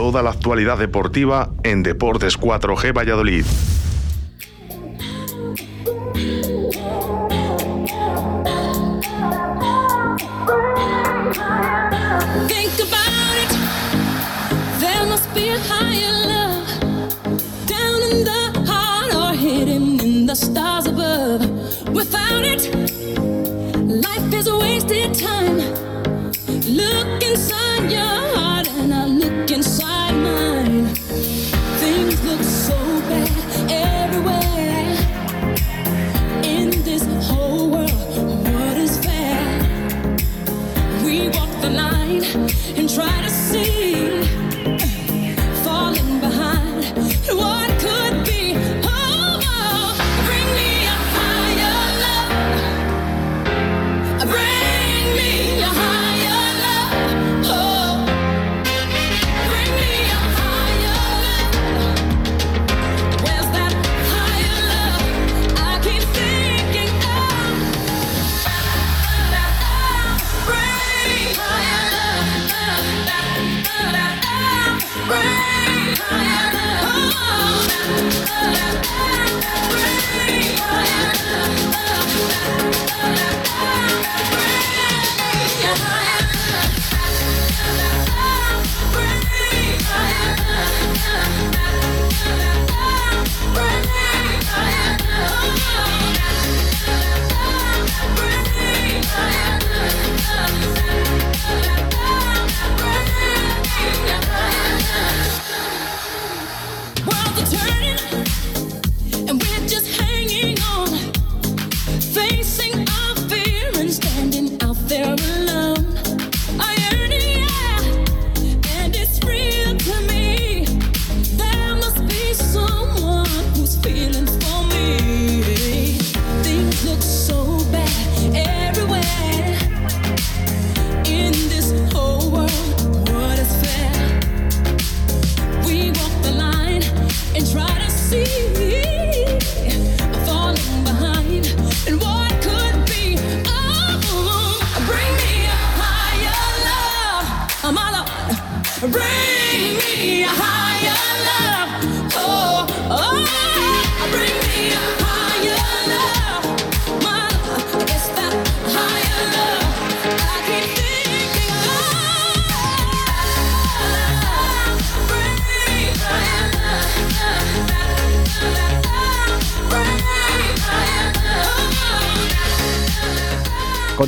Toda la actualidad deportiva en Deportes 4G Valladolid.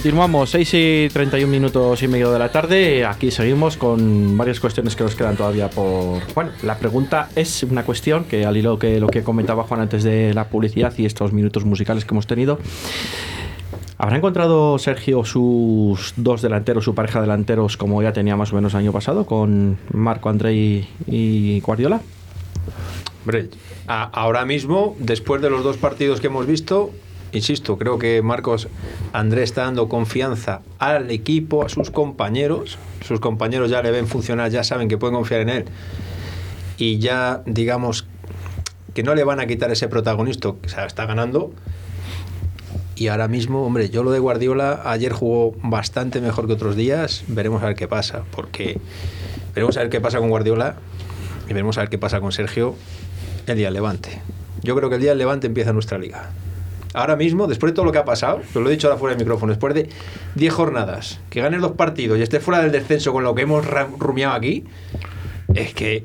Continuamos, 6 y 31 minutos y medio de la tarde. Aquí seguimos con varias cuestiones que nos quedan todavía por. Bueno, la pregunta es una cuestión que al hilo que lo que comentaba Juan antes de la publicidad y estos minutos musicales que hemos tenido. ¿Habrá encontrado Sergio sus dos delanteros, su pareja de delanteros, como ya tenía más o menos el año pasado, con Marco André y, y Guardiola? Hombre, ahora mismo, después de los dos partidos que hemos visto, insisto, creo que Marcos Andrés está dando confianza al equipo, a sus compañeros. Sus compañeros ya le ven funcionar, ya saben que pueden confiar en él. Y ya, digamos, que no le van a quitar ese protagonista, sea, está ganando. Y ahora mismo, hombre, yo lo de Guardiola ayer jugó bastante mejor que otros días. Veremos a ver qué pasa, porque veremos a ver qué pasa con Guardiola y veremos a ver qué pasa con Sergio el día del Levante. Yo creo que el día del Levante empieza nuestra liga. Ahora mismo, después de todo lo que ha pasado, te lo he dicho ahora fuera del micrófono, después de 10 jornadas, que ganes dos partidos y estés fuera del descenso con lo que hemos ra- rumiado aquí, es que,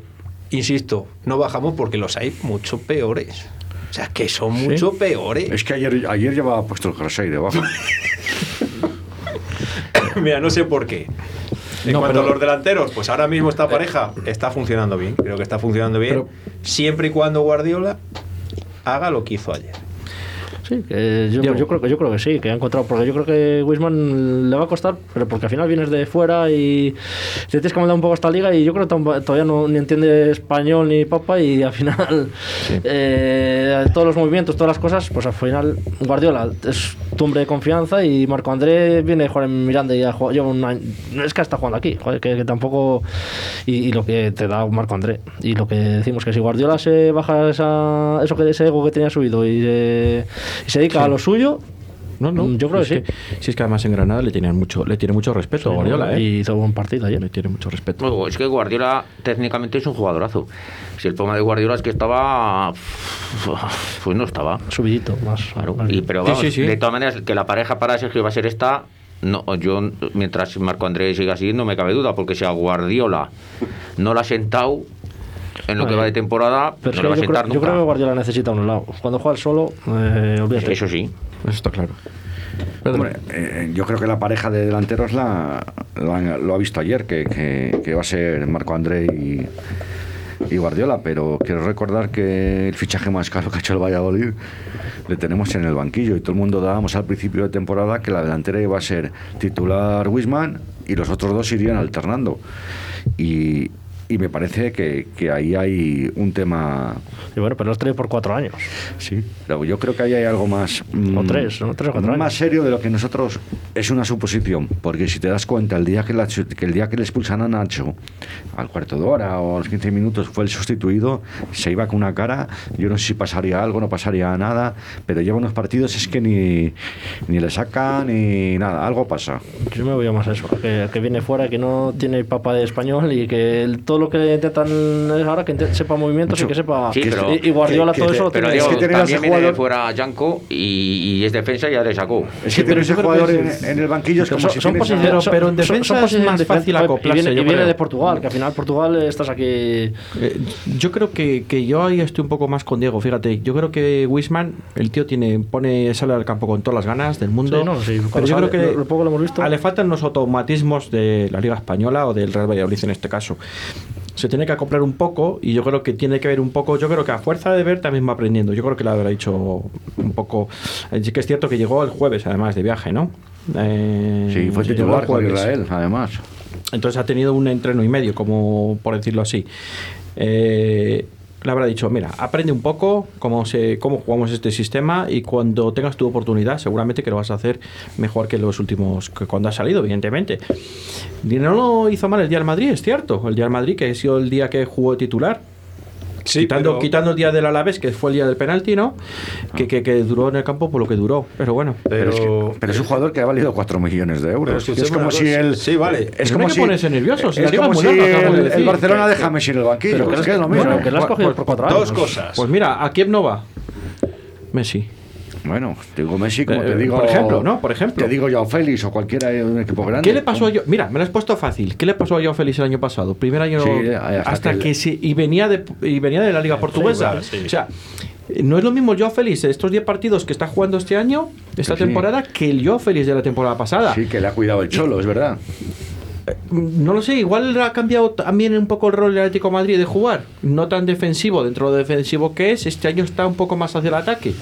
insisto, no bajamos porque los hay mucho peores. O sea, que son mucho peores. Es que ayer, ayer llevaba puesto el jersey debajo. [laughs] Mira, no sé por qué. En No, cuanto pero- a los delanteros, pues ahora mismo esta pareja está funcionando bien. Creo que está funcionando bien. siempre y cuando Guardiola haga lo que hizo ayer. Sí, que yo, yo creo que yo creo que sí, que ha encontrado, porque yo creo que Wisman le va a costar, pero porque al final vienes de fuera y te tienes que mandar un poco a esta liga y yo creo que todavía no ni entiende español ni papa y al final eh, todos los movimientos, todas las cosas, pues al final Guardiola es tu hombre de confianza y Marco André viene a jugar en Miranda y lleva un año, no es que está jugando aquí, joder, que, que tampoco y, y lo que te da Marco André y lo que decimos que si Guardiola se baja esa, eso que ese ego que tenía subido y se, y se dedica a lo suyo No, no. Mm, Yo creo es que sí. Si es que además en Granada le tenían mucho, le tiene mucho respeto a Guardiola, ¿eh? y hizo buen partido ayer Le tiene mucho respeto. Luego, es que Guardiola técnicamente es un jugadorazo. Si el problema de Guardiola es que estaba. Pues no estaba. subidito más Claro. más Y, pero Sí, vamos, sí, sí. de todas maneras, que la pareja para Sergio va a ser esta. No, yo, mientras Marco Andrés siga siguiendo, no me cabe duda, porque si a Guardiola no la ha sentado en lo que va de temporada, pero no que le va a yo, sentar creo, yo creo que. Guardiola necesita un lado cuando juega el solo eh, olvídate Eso sí. Eso está claro. Pedro. Hombre, eh, yo creo que la pareja de delanteros la, lo, ha visto ayer, que, que- que va a ser Marco André y, y Guardiola, pero quiero recordar que el fichaje más caro que ha hecho el Valladolid le tenemos en el banquillo y todo el mundo dábamos al principio de temporada que la delantera iba a ser titular Wisman y los otros dos irían alternando. Y, y me parece que, que ahí hay un tema y bueno pero los trae por cuatro años Sí, pero yo creo que ahí hay algo más. mm, O tres, ¿no? Tres o cuatro Más años. serio de lo que nosotros. Es una suposición, porque si te das cuenta, el día que, la- que el día que le expulsan a Nacho, al cuarto de hora o a los 15 minutos, fue el sustituido, se iba con una cara. Yo no sé si pasaría algo, no pasaría nada, pero lleva unos partidos, es que ni, ni le sacan ni nada, algo pasa. yo me voy a más a eso que, que viene fuera que no tiene papa de español y que el- todo lo que intentan es ahora que sepa movimientos y que sepa Sí, pero- y, y Guardiola que- todo que eso lo Pero tiene Es que ese también viene de jugador- fuera Yanko y, y es defensa y ya le sacó. Es Sí, que pero tener ese jugador en, es- en el banquillo es como son, si son posiciones- Pero- pero en son- defensa son es posiciones más fácil acoplarse, Y viene, yo y viene de Portugal, que al final Portugal estás aquí. Eh, yo creo que, que yo ahí estoy un poco más con Diego, fíjate. Yo creo que Wisman, el tío tiene pone sale al campo con todas las ganas del mundo. Sí, no, sí, pero yo sale, creo que lo- lo poco lo hemos visto. le faltan los automatismos de la Liga Española o del Real Valladolid en este caso. Se tiene que acoplar un poco y yo creo que tiene que ver un poco. Yo creo que a fuerza de ver también va aprendiendo. Yo creo que lo habrá dicho un poco. eh, Sí que es cierto que llegó el jueves, además de viaje, ¿no? Eh, Sí, fue titular con. Israel, además. Entonces ha tenido un entreno y medio, como por decirlo así. Eh, le habrá dicho, mira, aprende un poco cómo, se, cómo jugamos este sistema y cuando tengas tu oportunidad, seguramente que lo vas a hacer mejor que los últimos, que cuando ha salido, evidentemente. Y no lo hizo mal el día del Madrid, es cierto. El día del Madrid, que ha sido el día que jugó titular. Sí, quitando, pero- quitando el día del Alavés, que fue el día del penalti, ¿no? Que, que, que duró en el campo por lo que duró. Pero bueno. Pero, es, que- pero es un jugador que ha valido 4 millones de euros. Pero es como si el. Sí, vale. Es no como hay que si. ponerse nervioso, si es como el. Barcelona Que- deja a Messi en el banquillo. Pero que es es que es lo mismo. bueno, que lo has cogido por cuatro años. Dos cosas. Pues mira, ¿a quién no va? Messi. Bueno, te digo Messi como Eh, te digo. por ejemplo, ¿no? Por ejemplo. Te digo yo Félix o cualquiera de un equipo grande. ¿Qué le pasó a yo? Mira, me lo has puesto fácil. ¿Qué le pasó a Joao Félix el año pasado? Primer año Sí, hasta hasta que que, el- sí y venía de y venía de la liga portuguesa. sí. O sea, No es lo mismo el Joao Félix de estos 10 partidos que está jugando este año, esta sí. temporada, que el Joao Félix de la temporada pasada. Sí, que le ha cuidado el cholo, es verdad. No lo sé, igual ha cambiado también un poco el rol del Atlético de Madrid de jugar. No tan defensivo dentro de lo defensivo que es. Este año está un poco más hacia el ataque.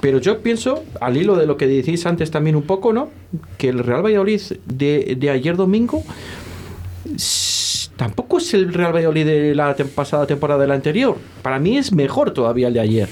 Pero yo pienso, al hilo de lo que decís antes también un poco, ¿no? Que el Real Valladolid de, de ayer domingo tampoco es el Real Valladolid de la pasada temporada de la anterior. Para mí es mejor todavía el de ayer.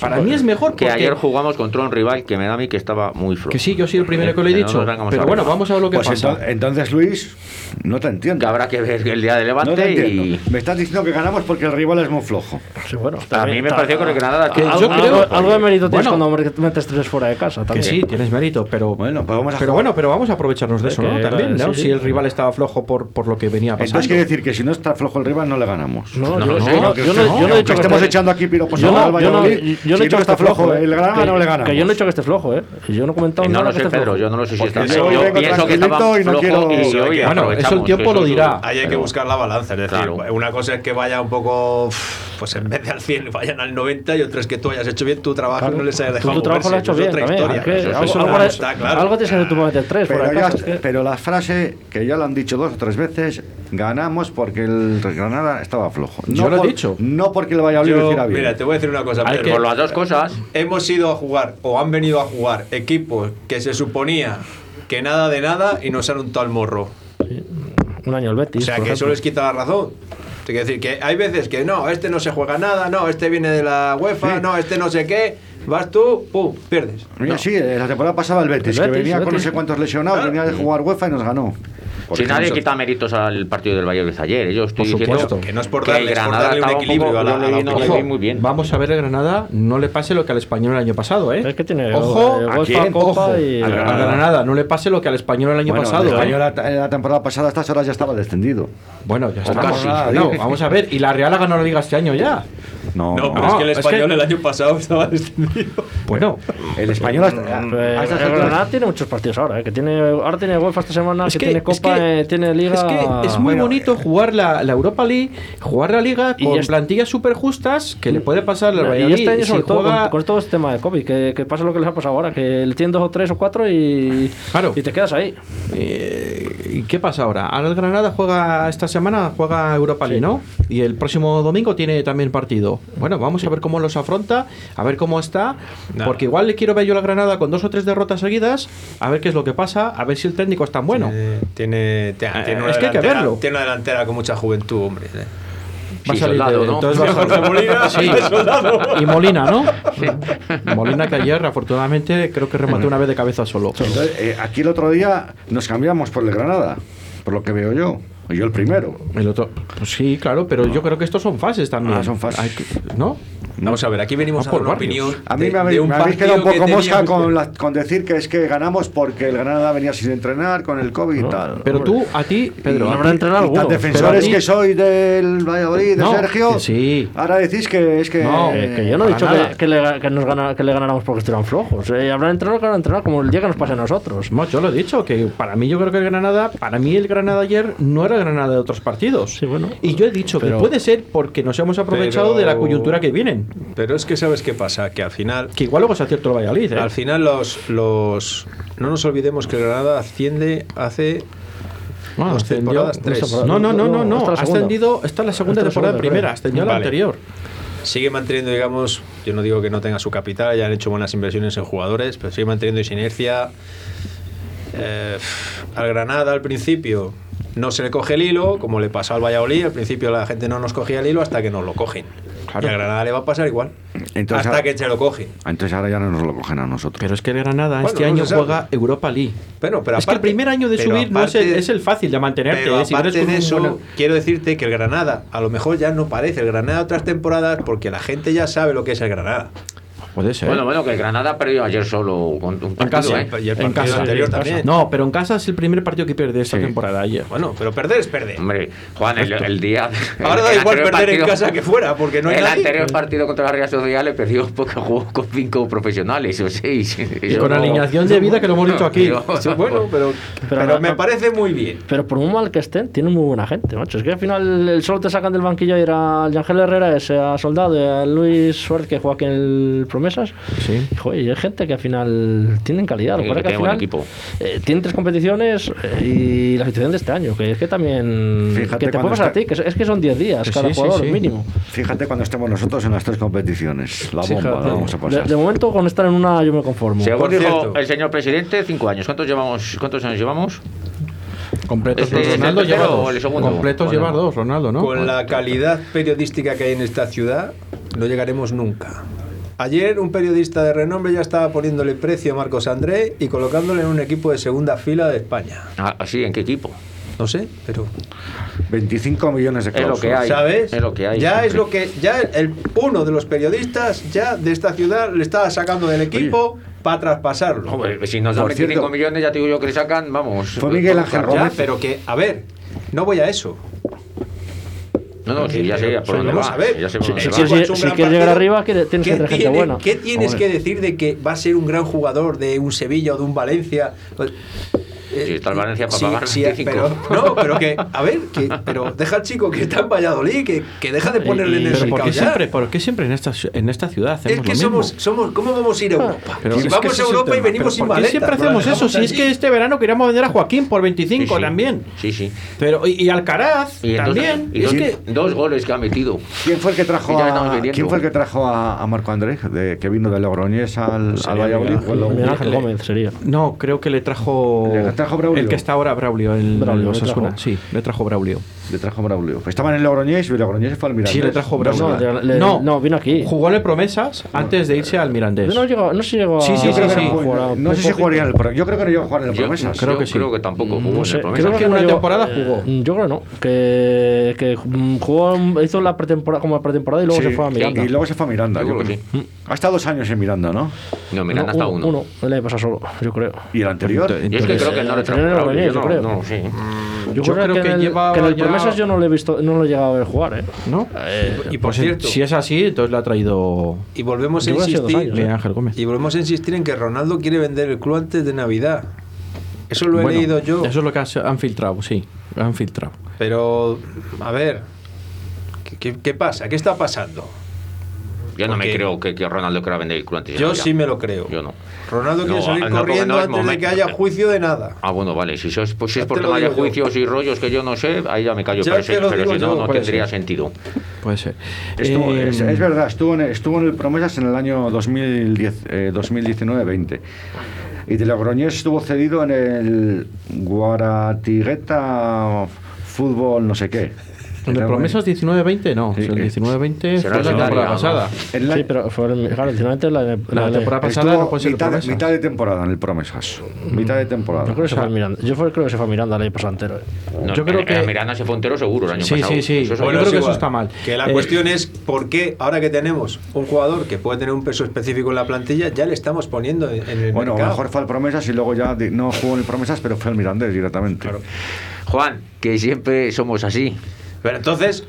Para mí es mejor Que porque... ayer jugamos contra un rival que me da a mí que estaba muy flojo. Que sí, yo soy el primero que lo he dicho. pero arriba. bueno, vamos a ver lo que Pues pasa. ento- entonces, Luis, no te entiendo. Que habrá que ver el día de No te Levante y... Me estás diciendo que ganamos porque el rival es muy flojo. Sí, bueno, A mí me pareció que el Granada... Que algo, yo creo- algo- algo de mérito tienes Bueno. cuando metes tres fuera de casa. Que También. sí, tienes mérito, pero Bueno, pues vamos a pero jugar. bueno, pero vamos a aprovecharnos de Es eso, que ¿no? También, ¿no? sí, sí. Si el rival estaba flojo por, por lo que venía pasando. Entonces quiere decir que si no está flojo el rival no le ganamos. No, No, yo, no, que he que dicho que estemos echando aquí piropos al no, yo no, Valladolid. Yo no he no dicho que está esté flojo. el eh. Granada no le ganamos. Que yo no he dicho que esté flojo, ¿eh? Yo no he comentado No nada lo que sé, Pedro, flojo. yo no lo sé si está... yo Yo pienso que estaba no flojo quiero- y bueno, eso el tiempo lo dirá. Ahí hay que buscar la balanza, es decir, una cosa es que vaya un poco, pues en vez de al 100 vayan al 90 y otra es que tú hayas hecho bien tu trabajo Claro, y no les hayas tú dejado tu trabajo lo has hecho eso bien Eso algo, es- algo- está claro. algo tienes que hacer tú para meter tres Pero, ya está- es que- pero la frase que ya lo han dicho dos o tres veces, ganamos porque el Granada estaba flojo. Yo lo he por- dicho. No porque el Valladolid Yo, hiciera bien. mira, te voy a decir una cosa, Hay Pedro. que- Por las dos cosas... Hemos ido a jugar, o han venido a jugar, equipos que se suponía que nada de nada y nos han untado al morro. Un año el Betis. O sea, por que eso ejemplo. les quita la razón. Te quiero decir que hay veces que no, este no se juega nada, no, este viene de la UEFA, Sí. no, este no sé qué, vas tú, pum, pierdes. Mira, No. sí, la temporada pasada el Betis, El que Betis, venía con no sé cuántos lesionados, Claro. venía de jugar UEFA y nos ganó. Por Si nadie ejemplo. quita méritos al partido del Valladolid ayer, yo estoy Por diciendo supuesto. Que no es por el darle- es por Granada darle un equilibrio poco- a la- yo a no vi muy bien. Vamos a ver el Granada, no le pase lo que al español el año pasado, ¿eh? Es que tiene Ojo, eh, ¿a quién? Copa Ojo, y- al Granada. No le pase lo que al español el año Bueno, pasado. el ¿eh? Español la, la temporada pasada a estas horas ya estaba descendido. Bueno, ya está. No, vamos a ver. Y la Real ha ganado la liga este año ya. No, No, no. pero es que el es que- español el año pasado estaba descendido. Bueno, El español hasta, Eh, a estas el alturas- Granada tiene muchos partidos ahora, eh, que tiene, ahora tiene UEFA esta semana, es que, que, tiene es Copa, que- eh, tiene Liga. Es que es muy Bueno, bonito jugar la, la Europa League, jugar la Liga Y con es- plantillas súper justas que le puede pasar al y Valladolid. este año Si sobre todo juega- con, con todo este tema de COVID, que, que pasa lo que les ha pasado ahora, que le tienen dos o tres o cuatro y, Claro. y te quedas ahí. Eh, ¿Y qué pasa ahora? Ahora el Granada juega esta semana, juega Europa League, ¿no? Y el próximo domingo tiene también partido. Bueno, vamos a ver cómo los afronta, a ver cómo está, Nada. porque igual le quiero ver yo a la Granada con dos o tres derrotas seguidas, a ver qué es lo que pasa, a ver si el técnico es tan bueno. Eh, tiene, tiene, tiene una es que hay que delantera- verlo. Tiene una delantera con mucha juventud, hombre. eh. Va a salir soldado, de- ¿no? entonces va a [laughs] Jorge Molina, Sí. [laughs] Y Molina, ¿no? Molina que ayer, afortunadamente, creo que remató una vez de cabeza solo. Entonces, eh, aquí el otro día nos cambiamos por el Granada, por lo que veo yo. Y yo el primero. El otro, pues sí, claro, pero yo creo que estos son fases también. Ah, son fases. Hay que- ¿No? Vamos a ver, aquí venimos Ah, a por dar una opinión. A mí de- me habéis, un me habéis quedado un poco que mosca con, la- con decir que es que ganamos porque el Granada venía sin entrenar con el COVID y No, tal. Pero tú, a ti, Pedro, Y- a habrá entrenado y alguno, tan defensores ti- que soy del Valladolid, de No, Sergio. sí. Ahora decís que es que. No, Eh, que yo no he dicho que, que le, que nos gana- que le ganáramos porque estuvieran flojos. Eh, habrá entrenado que habrá entrenado como el día que nos pase a nosotros. No, yo lo he dicho, que para mí yo creo que el Granada, para mí el Granada ayer no era el Granada de otros partidos. Sí, bueno. Y yo he dicho Pero- que puede ser porque nos hemos aprovechado Pero- de la coyuntura que vienen. Pero es que sabes qué pasa, que al final Que igual luego se acierto el Valladolid, ¿eh? Al final los, los no nos olvidemos que el Granada asciende hace No, dos ascendió- temporadas, tres. No, no, no, no, no. Esta es la Ha segunda. ascendido, esta es la segunda temporada primera, ascendió a la anterior. sigue manteniendo, digamos, yo no digo que no tenga su capital, ya han hecho buenas inversiones en jugadores, pero sigue manteniendo esa inercia. Eh, al Granada al principio no se le coge el hilo, como le pasó al Valladolid, al principio la gente no nos cogía el hilo hasta que nos lo cogen. Claro. Y al Granada le va a pasar igual. Entonces, hasta ahora- que se lo coge. Entonces ahora ya no nos lo cogen a nosotros. Pero es que el Granada Bueno, este no año juega Europa League. Pero, pero es que el aparte- primer año de subir no es el, aparte- es el fácil de mantenerte. Pero ¿eh? Aparte con de eso, buen- quiero decirte que el Granada a lo mejor ya no parece el Granada de otras temporadas porque la gente ya sabe lo que es el Granada. Puede ser. Bueno, bueno, que el Granada perdió ayer solo con un en partido, casa. ¿eh? Y el en casa. anterior también. No, pero en casa es el primer partido que pierde esta Sí. temporada ayer. Bueno, pero perder es perder. Hombre, Juan, el, el día. Ahora da el igual anterior perder en partido- casa que fuera, porque no hay el nadie. anterior partido contra la Real Sociedad le perdió porque jugó con cinco profesionales o seis. Y con alineación de vida que lo hemos dicho aquí. Sí, bueno, pero, Pero pero no- me no- parece muy bien. Pero por muy mal que estén, tienen muy buena gente, macho. Es que al final el- solo te sacan del banquillo ir a Ángel Herrera, ese a Soldado, y a Luis Suárez que juega aquí en el Promesas. Sí. Y, joder, y hay gente que al final tienen calidad. Lo que que que al final equipo. eh, tienen tres competiciones eh, y la situación de este año, que es que también. Fíjate que te cuando puede pasar a está- ti, que es, es que son 10 días cada sí, jugador sí. mínimo. Fíjate cuando estemos nosotros en las tres competiciones. La bomba Fíjate. la vamos a de, pasar. de momento, con estar en una, yo me conformo. Según dijo el señor presidente, cinco años. ¿Cuántos llevamos? ¿Cuántos años llevamos? Completos Este es el Ronaldo lleva tercero o dos. Completos Bueno. lleva dos, Ronaldo, ¿no? Con la calidad periodística que hay en esta ciudad, no llegaremos nunca. Ayer un periodista de renombre ya estaba poniéndole precio a Marcos André y colocándole en un equipo de segunda fila de España. Ah, sí, ¿en qué equipo? No sé, pero 25 millones de Es lo cláusulas. que hay. ¿sabes? Es lo que hay. Ya es lo que ya el uno de los periodistas ya de esta ciudad le estaba sacando del equipo para traspasarlo. Hombre, si nos dan Por 25 cierto, millones, ya te digo yo que le sacan, vamos. Fue Miguel Ángel Ya, Gómez. pero que a ver, no voy a eso. No, no, sí, ya sé por dónde Vamos va. a ver. Ya sé por Si- dónde si va. quieres- si llegar arriba, tienes que ¿qué tener gente buena. ¿Qué tienes que decir de que va a ser un gran jugador de un Sevilla o de un Valencia? Pues, eh, Sí, está el Valencia para sí, pagar sí, 25. pero, no, pero que, a ver, que, pero deja al chico que está en Valladolid, que, que deja de ponerle en el ¿por siempre, por qué siempre en, esta, en esta ciudad hacemos Es que lo mismo? somos, somos, ¿cómo vamos a ir a Europa? Pero si vamos a Europa y venimos sin ¿por qué maletas. siempre hacemos eso? Si es que este verano queríamos vender a Joaquín por 25 Sí, sí. también. Sí, sí. Pero, y, y Alcaraz Y entonces- también. y es dos, que dos goles que ha metido. ¿Quién fue el que trajo Y a. ¿quién fue el que trajo a, a Marco Andrés, de, que vino de Logroñés al, al Valladolid? Miguel Ángel Gómez sería. No, creo que le trajo. Le trajo Braulio. El que está ahora Braulio, el, Braulio, el Osasuna. trajo. Sí, le trajo Braulio. Le trajo Braulio. Estaban en Logroñés y Logroñés se fue al Mirandés. Sí, le trajo No, Braulio. no, le- no, vino aquí. Jugó en el Promesas antes de irse al Mirandés. No, llegó, no se llegó a. Sí, sí, creo sí, que sí. no, no sé si jugaría en el Pro- Yo creo que no llegó a jugar en el Yo Promesas. creo que sí. Creo que tampoco jugó No en sé, el creo Promesas. que en no una temporada eh, jugó. Yo creo que no. Que, que mm, jugó, hizo la pretemporada como la pretemporada y luego Sí, se fue a Miranda. Y luego se fue a Miranda. Yo yo creo que creo. Ha estado dos años en Miranda, ¿no? No, Miranda No, hasta uno. Uno, le pasa solo, yo creo. Y el anterior. Yo es que creo que no le trajo. Braulio, yo creo. no, no, sí. Yo, Yo creo, creo que, que en el, lleva que en el ya- Promesas yo no lo he visto, no lo he llegado a ver jugar, ¿eh? ¿No? Y por Pues cierto, si es así, entonces le ha traído y volvemos a insistir, años, Miguel Ángel Gómez. y volvemos a insistir en que Ronaldo quiere vender el club antes de Navidad. Eso lo he Bueno, leído yo. Eso es lo que han filtrado, sí. Han filtrado. Pero, a ver, ¿qué, qué, qué pasa? ¿Qué está pasando? Yo no me Porque- creo que, que Ronaldo quiera vender el club antes de Yo Navidad. sí me lo creo. Yo no. Ronaldo quiere No, salir no, porque corriendo no es antes de momento. que haya juicio de nada. Ah, bueno, vale. Si, eso es, pues, si es Ya por te lo de digo yo. juicios y rollos que yo no sé, ahí ya me callo. Ya pero te si, lo pero digo si no, yo, no puede tendría ser. sentido. Puede ser. Estuvo- Eh, es, es verdad, estuvo en, estuvo en el Promesas en el año 2010, eh, 2019-20. Y de Logroñés estuvo cedido en el Guaratigueta Fútbol no sé qué. ¿En el Promesas 19-20? No, Sí, el eh, 19-20 será fue la el temporada pasada. La- Sí, pero fue el, claro, finalmente la, la, La temporada pasada estuvo no puede ser el mitad, Promesas. mitad de temporada en el Promesas. Mitad de temporada. Yo creo que se fue a Miranda. Yo fue- creo que se fue a Miranda el año pasado entero. ¿eh? No, Yo creo en- que- Miranda se fue entero seguro el año Sí, pasado. sí, sí. Es Bueno, yo creo que es eso está mal. Que la Eh, cuestión es por qué ahora que tenemos un jugador que puede tener un peso específico en la plantilla, ya le estamos poniendo en el Bueno, a lo mercado. mejor fue al Promesas y luego ya no jugó en el Promesas, pero fue al Mirandés directamente. Juan, que siempre somos así. Pero entonces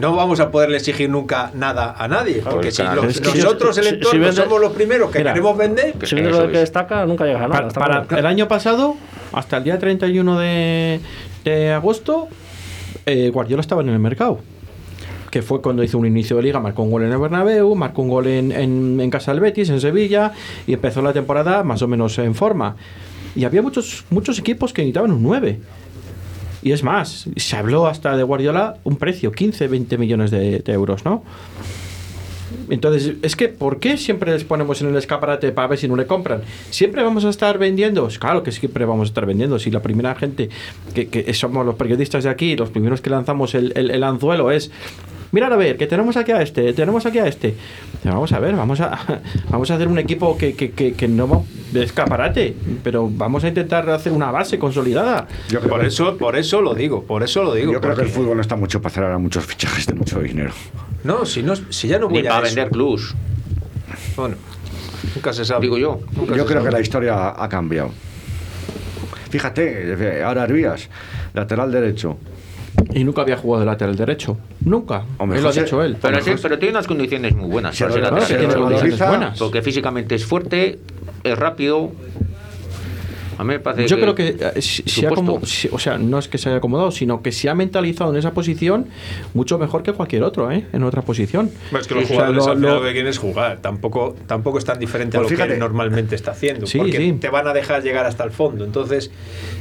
no vamos a poderle exigir nunca nada a nadie, porque si Es que nosotros si- el entorno si vende- somos los primeros que Mira, queremos vender, Si viene Eso lo que es. destaca, nunca llega a nada. Para, el año pasado, hasta el día 31 de, de agosto, eh, Guardiola estaba en el mercado. Que fue cuando hizo un inicio de liga, marcó un gol en el Bernabéu, marcó un gol en, en, en Casa del Betis, en Sevilla, y empezó la temporada más o menos en forma. Y había muchos, muchos equipos que necesitaban un 9. Y es más, se habló hasta de Guardiola un precio, 15, 20 millones de, euros, ¿no? Entonces, es que, ¿por qué siempre les ponemos en el escaparate para ver si no le compran? ¿Siempre vamos a estar vendiendo? Pues Claro que siempre vamos a estar vendiendo. Si la primera gente que, somos los periodistas de aquí, los primeros que lanzamos el- el anzuelo es. Mirad a ver, que tenemos aquí a este, tenemos aquí a este. Pero Vamos a ver, vamos a, [laughs] vamos a hacer un equipo que, que, que, que no de escaparate, pero vamos a intentar hacer una base consolidada. Yo creo, por que, eso, por eso lo digo, por eso lo digo. yo creo que el fútbol no está mucho para hacer ahora muchos fichajes de mucho dinero. No, si, no, si ya no Ni voy a para eso. vender clubs. Bueno, Nunca se sabe. Digo yo. Nunca Yo creo sabe. que la historia ha cambiado. Fíjate, eh, ahora Herbías, lateral derecho. Y nunca había jugado de lateral derecho. Nunca. Hombre, él lo ha dicho él. Pero, sí, pero tiene unas condiciones muy buenas. Se para ser lo- lateral buenas. Porque físicamente es fuerte, es rápido. A mí me parece Yo que creo que eh, se ha como, o sea, no es que se haya acomodado, sino que se ha mentalizado en esa posición mucho mejor que cualquier otro, ¿eh? En otra posición. Bueno, es que Sí, los o sea, jugadores lo- lo- que quieren es jugar. Tampoco, tampoco es tan diferente a Pues lo que él normalmente está haciendo. Sí, porque sí. te van a dejar llegar hasta el fondo. Entonces,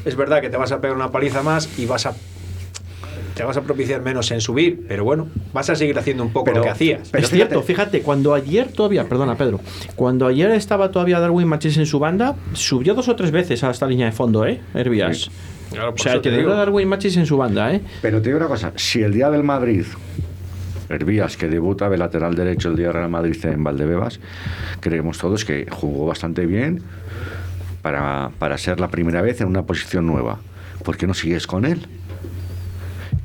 es verdad que te vas a pegar una paliza más y vas a. Te vas a propiciar menos en subir, pero bueno, vas a seguir haciendo un poco Pero- lo que hacías. pero es cierto, fíjate, cuando ayer todavía, perdona Pedro, cuando ayer estaba todavía Darwin Machis en su banda, subió dos o tres veces a esta línea de fondo, ¿eh? Herbias. Claro, o sea, eso te digo. a Darwin Machis en su banda, ¿eh? Pero te digo una cosa, si el día del Madrid, Herbías, que debuta de lateral derecho el día del Real Madrid en Valdebebas, creemos todos que jugó bastante bien para, para ser la primera vez en una posición nueva. ¿Por qué no sigues con él?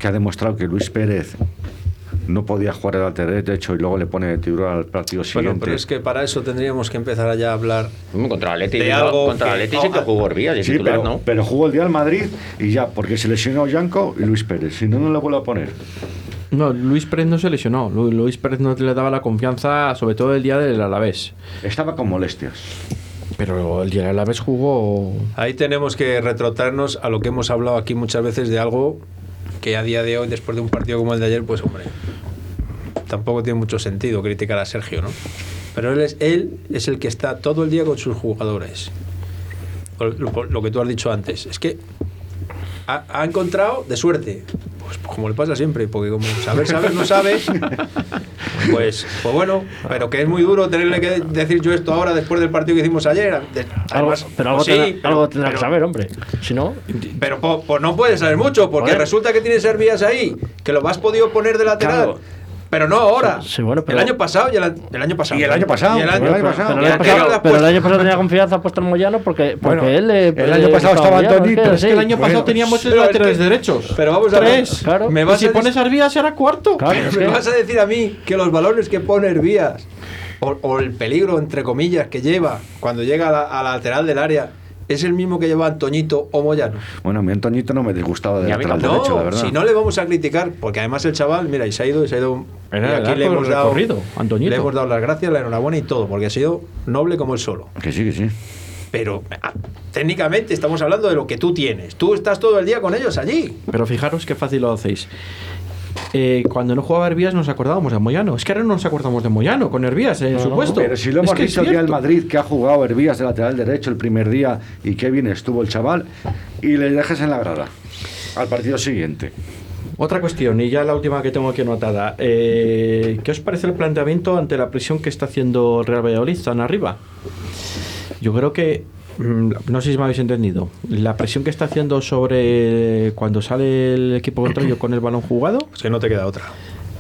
Que ha demostrado que Luis Pérez no podía jugar el lateral derecho y luego le pone titular al partido siguiente. Bueno, pero es que para eso tendríamos que empezar allá a hablar. Contra el Atleti, de no, algo contra el que- Atleti sí que jugó de Sí, titular, pero, ¿no? pero jugó el día del Madrid y ya, porque se lesionó Yanko y Luis Pérez. Si no, no le vuelvo a poner. No, Luis Pérez no se lesionó. Lu- Luis Pérez no le daba la confianza, sobre todo el día del Alavés. Estaba con molestias. Pero el día del Alavés jugó. Ahí tenemos que retrotraernos a lo que hemos hablado aquí muchas veces de algo que a día de hoy, después de un partido como el de ayer, pues hombre, tampoco tiene mucho sentido criticar a Sergio, ¿no? Pero él es, él es el que está todo el día con sus jugadores. Lo, lo- que tú has dicho antes. Es que ha, ha encontrado de suerte. Pues como le pasa siempre, porque como saber, saber, no sabe. Pues, pues bueno, pero que es muy duro tenerle que decir yo esto ahora después del partido que hicimos ayer. De- Algo, además, pero algo, pues sí, tendrá, algo tendrá que pero- saber, hombre. Si no, pero pues no puedes saber mucho, porque Joder. resulta que tienes Herbías ahí, que lo has podido poner de lateral. Claro. Pero no ahora. Sí, bueno, pero- El año pasado y el, el año pasado. Y el año pasado, Y el año, el año pero- pasado. pero y el año pasado, anterior pero el la has año pasado tenía confianza puesta en Moyano porque, porque Bueno, él le. el año pasado estaba Moyano, Antoni, es que pero Es que el año pasado bueno. teníamos tres laterales que- derechos. pero vamos a ver. Tres. Claro. Me Y vas si a pones a Herbías era cuarto. Claro, [laughs] Me que- vas a decir a mí que los balones que pone Herbías o, o el peligro, entre comillas, que lleva cuando llega a la, a la lateral del área es el mismo que lleva Antoñito o Moyano. Bueno, a mí Antoñito no me disgustaba de lateral No, derecho, la verdad. si no le vamos a criticar, porque además el chaval, mira, y se ha ido, y se ha ido. Era y el aquí le hemos, dado, le hemos dado las gracias, la enhorabuena y todo, porque ha sido noble como él solo. Que sí, que sí. Pero ah, técnicamente estamos hablando de lo que tú tienes. Tú estás todo el día con ellos allí. Pero fijaros qué fácil lo hacéis. Eh, cuando no jugaba Herbías nos acordábamos de Moyano. Es que ahora no nos acordamos de Moyano con Herbías, en su puesto. Pero si lo hemos que es día del cierto. Madrid, que ha jugado Herbías de lateral derecho el primer día y qué bien estuvo el chaval, y le dejas en la grada al partido siguiente. Otra cuestión, y ya la última que tengo aquí anotada. Eh, ¿Qué os parece el planteamiento ante la presión que está haciendo Real Valladolid tan arriba? Yo creo que, no sé si me habéis entendido, la presión que está haciendo sobre cuando sale el equipo contrario [clears throat] con el balón jugado, Es que no te queda otra.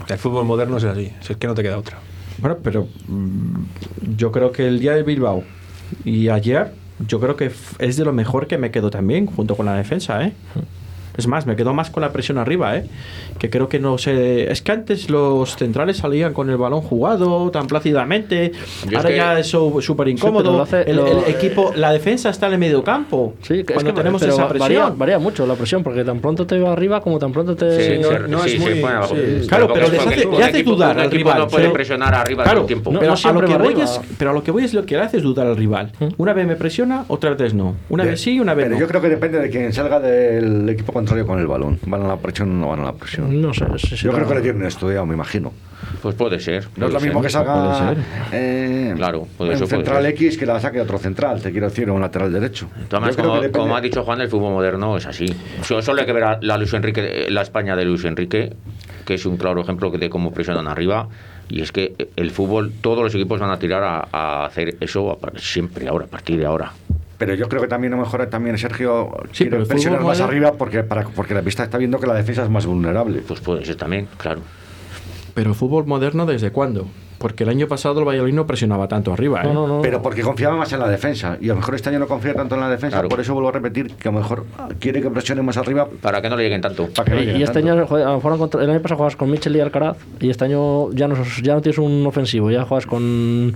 El fútbol moderno es así. Es que no te queda otra. bueno, pero mm, yo creo que el día del Bilbao y ayer, yo creo que es de lo mejor que me quedo también, junto con la defensa, ¿eh? Es más, me quedo más con la presión arriba, ¿eh? Que creo que no sé. Es que antes los centrales salían con el balón jugado tan plácidamente. Yo es Ahora que- ya es súper incómodo. lo hace- el, lo- el equipo, la defensa está en el medio campo. Sí, que cuando es que tenemos pero esa varía, presión. varía mucho la presión, porque tan pronto te va arriba como tan pronto te. Sí, no- sí, no sí, es sí, muy- sí. Claro, pero es les hace- un le hace equipo- dudar un al equipo rival, no puede pero- presionar arriba Claro, todo el tiempo. No, pero, no a lo que voy es, pero a lo que voy es lo que le hace es dudar al rival. Una vez me presiona, otra vez no. Una vez sí, una vez Pero no. yo creo que depende de quien salga del equipo contrario con el balón. ¿Van a la presión o no van a la presión? No sé. sí, sí, Yo creo que le tienen estudiado, me imagino. Pues puede ser. No es puede lo mismo ser. que salga puede eh, Claro, puede un ser, puede central ser. X que la saque otro central, te quiero decir, o un lateral derecho. Creo como, depende- como ha dicho Juan, el fútbol moderno es así. So- Solo hay que ver a la, Luis Enrique, la España de Luis Enrique, que es un claro ejemplo de cómo presionan arriba. Y es que el fútbol, todos los equipos van a tirar a, a hacer eso siempre, ahora, a partir de ahora. Pero yo creo que también a lo mejor también Sergio Sí, quiere presionar más arriba porque, para, porque la pista está viendo que la defensa es más vulnerable. Pues puede ser también, claro. Pero fútbol moderno, ¿desde cuándo? Porque el año pasado el Valladolid no presionaba tanto arriba. ¿eh? No, no, no. Pero porque confiaba más en la defensa. Y a lo mejor este año no confía tanto en la defensa. Claro. Por eso vuelvo a repetir que a lo mejor quiere que presione más arriba Para que no le lleguen tanto. para que no Y, este tanto. año, joder, a lo mejor el año pasado jugabas con Michel y Alcaraz y este año ya no, ya no tienes un ofensivo, ya juegas con,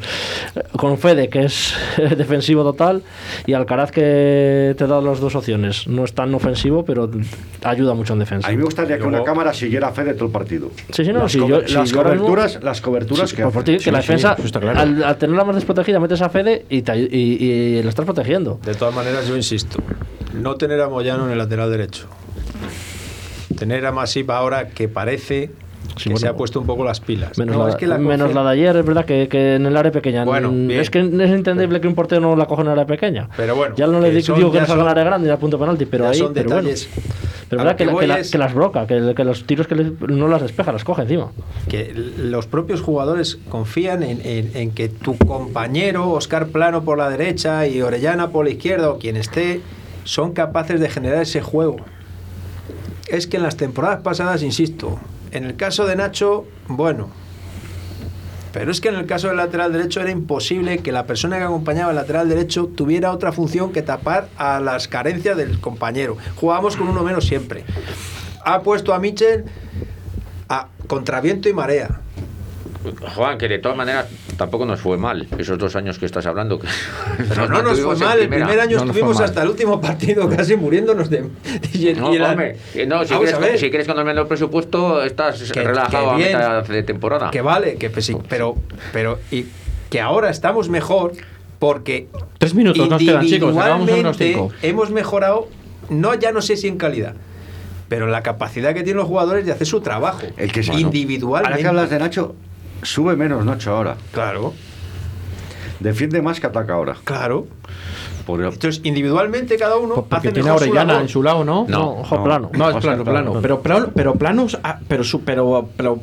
con Fede, que es [laughs] defensivo total, y Alcaraz que te da las dos opciones. No es tan ofensivo, pero ayuda mucho en defensa. A mí me gustaría que una cámara siguiera a Fede todo el partido. Sí, sí, no, las co- yo- coberturas, las coberturas Sí, que por- por hace. ti, que Sí, la sí, defensa, eso está claro. al, al tenerla más desprotegida, metes a Fede y, te y, y lo estás protegiendo. De todas maneras, yo insisto, no tener a Moyano en el lateral derecho. Tener a Masip ahora que parece que bueno. se ha puesto un poco las pilas. Menos, No, la, es que la menos confi- la de ayer, es verdad que, que en el área pequeña. Bueno, Mm, es que es entendible que un portero no la coge en el área pequeña. Pero bueno, ya no le digo, son- digo que no salga en área grande ni a punto penalti, pero ya ahí. son pero bueno. detalles. Pero verdad que, que la- voy que, la- es- que las broca, que, que los tiros que le- no las despeja, las coge encima. que los propios jugadores confían en, en- en que tu compañero Oscar Plano por la derecha y Orellana por la izquierda o quien esté son capaces de generar ese juego. Es que en las temporadas pasadas, insisto, en el caso de Nacho, bueno, pero es que en el caso del lateral derecho era imposible que la persona que acompañaba al lateral derecho tuviera otra función que tapar a las carencias del compañero. Jugábamos con uno menos siempre. Ha puesto a Michel a contraviento y marea. Juan, que de todas maneras tampoco nos fue mal esos dos años que estás hablando. Que Pero [laughs] no nos fue mal. El primer año No estuvimos hasta el último partido casi muriéndonos de. Y, el- No, y el- hombre, eh, no, si, Vamos quieres, a si quieres con el presupuesto, estás Que- relajado que a bien. mitad de temporada. Que vale, que pues sí, pero, pero y que ahora estamos mejor porque Tres minutos nos quedan, chicos. Unos individualmente cinco. hemos mejorado, no ya no sé si en calidad, pero en la capacidad que tienen los jugadores de hacer su trabajo. El que individualmente. Ahora que hablas de Nacho, sube menos Nacho ahora. Claro, Defiende más que ataca ahora. claro. Por- Entonces, individualmente cada uno Porque hace tiene a mejor Orellana en su lado, ¿no? No, ojo no. plano. No, es plano, Plano. plano. Pero plano, pero plano, ah, pero, su- pero, pero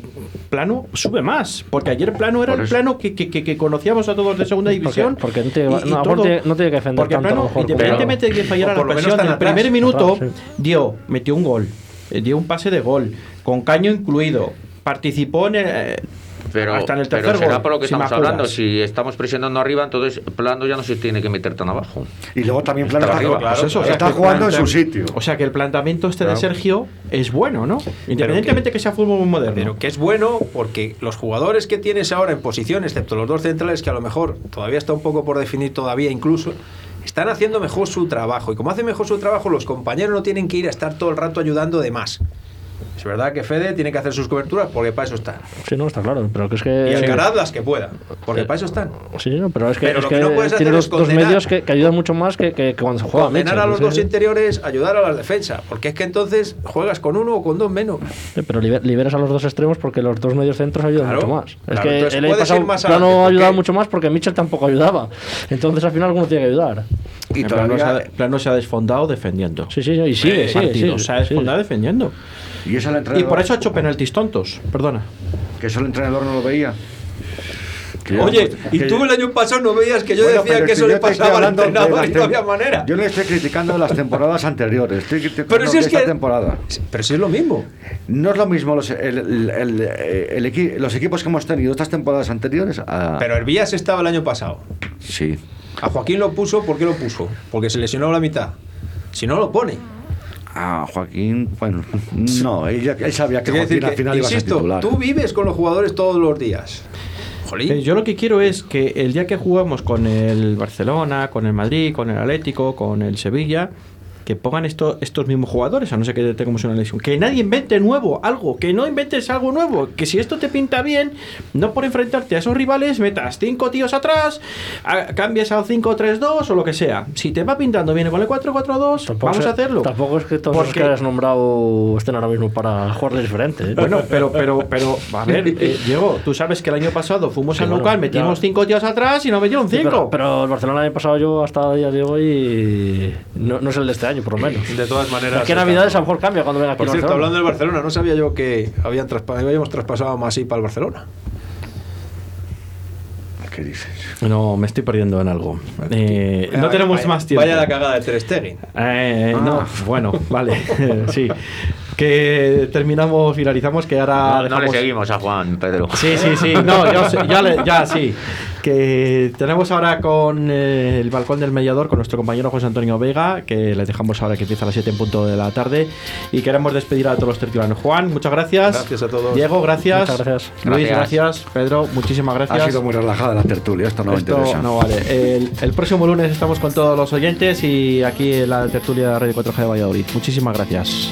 plano sube más. Porque ayer plano era el plano que, que, que- que conocíamos a todos de segunda división. porque no tiene- Y- y no, todo- aparte no tiene que defender Porque tanto, plano, mejor, independientemente de que fallara la presión, tan el primer minuto Atrás, dio, metió un gol, eh, dio un pase de gol, con caño incluido, participó en el, eh, Pero, hasta en el pero tercer será gol. por lo que si estamos hablando. Si estamos presionando arriba, entonces Plano ya no se tiene que meter tan abajo. Y luego también Plano Está está, arriba, claro, Pues eso, o sea, está que el jugando en su sitio. O sea que el planteamiento este Claro. de Sergio es bueno, ¿no? Independientemente que, sea fútbol muy moderno. Pero que es bueno porque los jugadores que tienes ahora en posición, excepto los dos centrales, que a lo mejor todavía está un poco por definir todavía incluso, están haciendo mejor su trabajo. Y como hacen mejor su trabajo, los compañeros no tienen que ir a estar todo el rato ayudando de más. Es verdad que Fede tiene que hacer sus coberturas porque para eso están. Sí, no, está claro. Pero que es que. Y Alcaraz las que pueda, porque para eso están. Sí, no, pero es que, Pero es lo que que no puedes tiene hacer dos, es dos condenar- medios que, que ayudan mucho más que, que, que cuando se juega Condenar Mitchell, a los dos interiores, ayudar a las defensas, porque es que entonces juegas con uno o con dos menos. Sí, pero liber- liberas a los dos extremos porque los dos medios centros ayudan Claro, mucho más. Es claro, que entonces el año pasado más Plano ayudado porque- mucho más porque Mitchell tampoco ayudaba. Entonces al final alguno tiene que ayudar. Y El plano, se todavía, ha, plano se ha desfondado defendiendo. Sí, sí, y sigue, Eh, sigue, sigue, se ha sigue. desfondado defendiendo. Y eso el Y entrenador, por eso ha hecho penaltis tontos. Perdona. que eso el entrenador no lo veía. Oye, y que- tú el año pasado no veías que yo Bueno, decía que eso le pasaba al entrenador y no había manera. Yo le estoy criticando las temporadas anteriores, estoy criticando Pero si es esta que- temporada. Pero si es lo mismo. No es lo mismo los, el- el- el- el equi- los equipos que hemos tenido estas temporadas anteriores. a- Pero Hervías estaba el año pasado. sí. A Joaquín lo puso, ¿por qué lo puso? Porque se lesionó la mitad. Si no, lo pone. A Joaquín, bueno, [laughs] no, él, ya- él sabía que Quiero Joaquín decir al que, final iba a ser insisto, titular. tú vives con los jugadores todos los días. Jolín. Eh, Yo lo que quiero es que el día que jugamos con el Barcelona, con el Madrid, con el Atlético, con el Sevilla, que pongan esto, estos mismos jugadores, a no ser que tengamos una lesión. Que nadie invente nuevo, algo, que no inventes algo nuevo. Que si esto te pinta bien, no por enfrentarte a esos rivales, metas cinco tíos atrás, a- cambies al 5-3-2 o lo que sea. Si te va pintando bien con el 4-4-2, Tampoco vamos es- a hacerlo. Tampoco es que todos los Porque- que hayas nombrado estén ahora mismo para jugarle diferente. ¿eh? Bueno, pero, pero, pero, a ver, eh, Diego, tú sabes que el año pasado fuimos Sí, al bueno, local, metimos ya. cinco tíos atrás y nos metieron Sí, cinco. pero, pero el Barcelona el año pasado yo hasta el día de hoy no, no es el de este año, por lo menos. [laughs] De todas maneras. Es que Navidades a lo mejor cambia cuando venga aquí Por el cierto, Barcelona. hablando del Barcelona, no sabía yo que habían traspa- habíamos traspasado a Masip al Barcelona. ¿Qué dices? No, me estoy perdiendo en algo. Eh, no Vaya- tenemos vaya- más tiempo. Vaya la cagada de Ter Stegen. Eh, No, Ah. bueno, vale, [laughs] sí. Que terminamos, finalizamos, que ahora No, no le dejamos- seguimos a Juan, Pedro. Sí, sí, sí, no, ya, sé- ya, le- ya sí. Que tenemos ahora con eh, el balcón del mediador con nuestro compañero José Antonio Vega, que le dejamos ahora que empieza a las 7 en punto de la tarde. Y queremos despedir a todos los tertulianos. Juan, muchas gracias. Gracias a todos. Diego, gracias. Muchas gracias. Luis, Gracias. gracias. Pedro, muchísimas gracias. Ha sido muy relajada la tertulia, esto no me Esto interesa. no vale. El, el próximo lunes estamos con todos los oyentes y aquí en la tertulia de Radio 4G de Valladolid. Muchísimas gracias.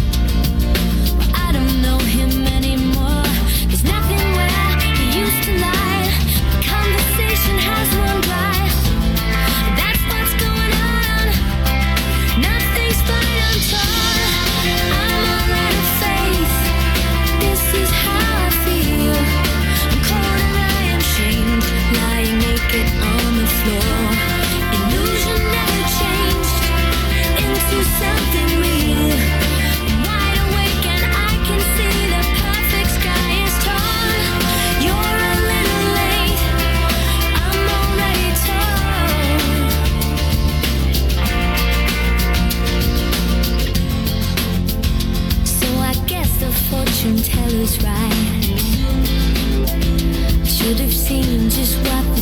Just what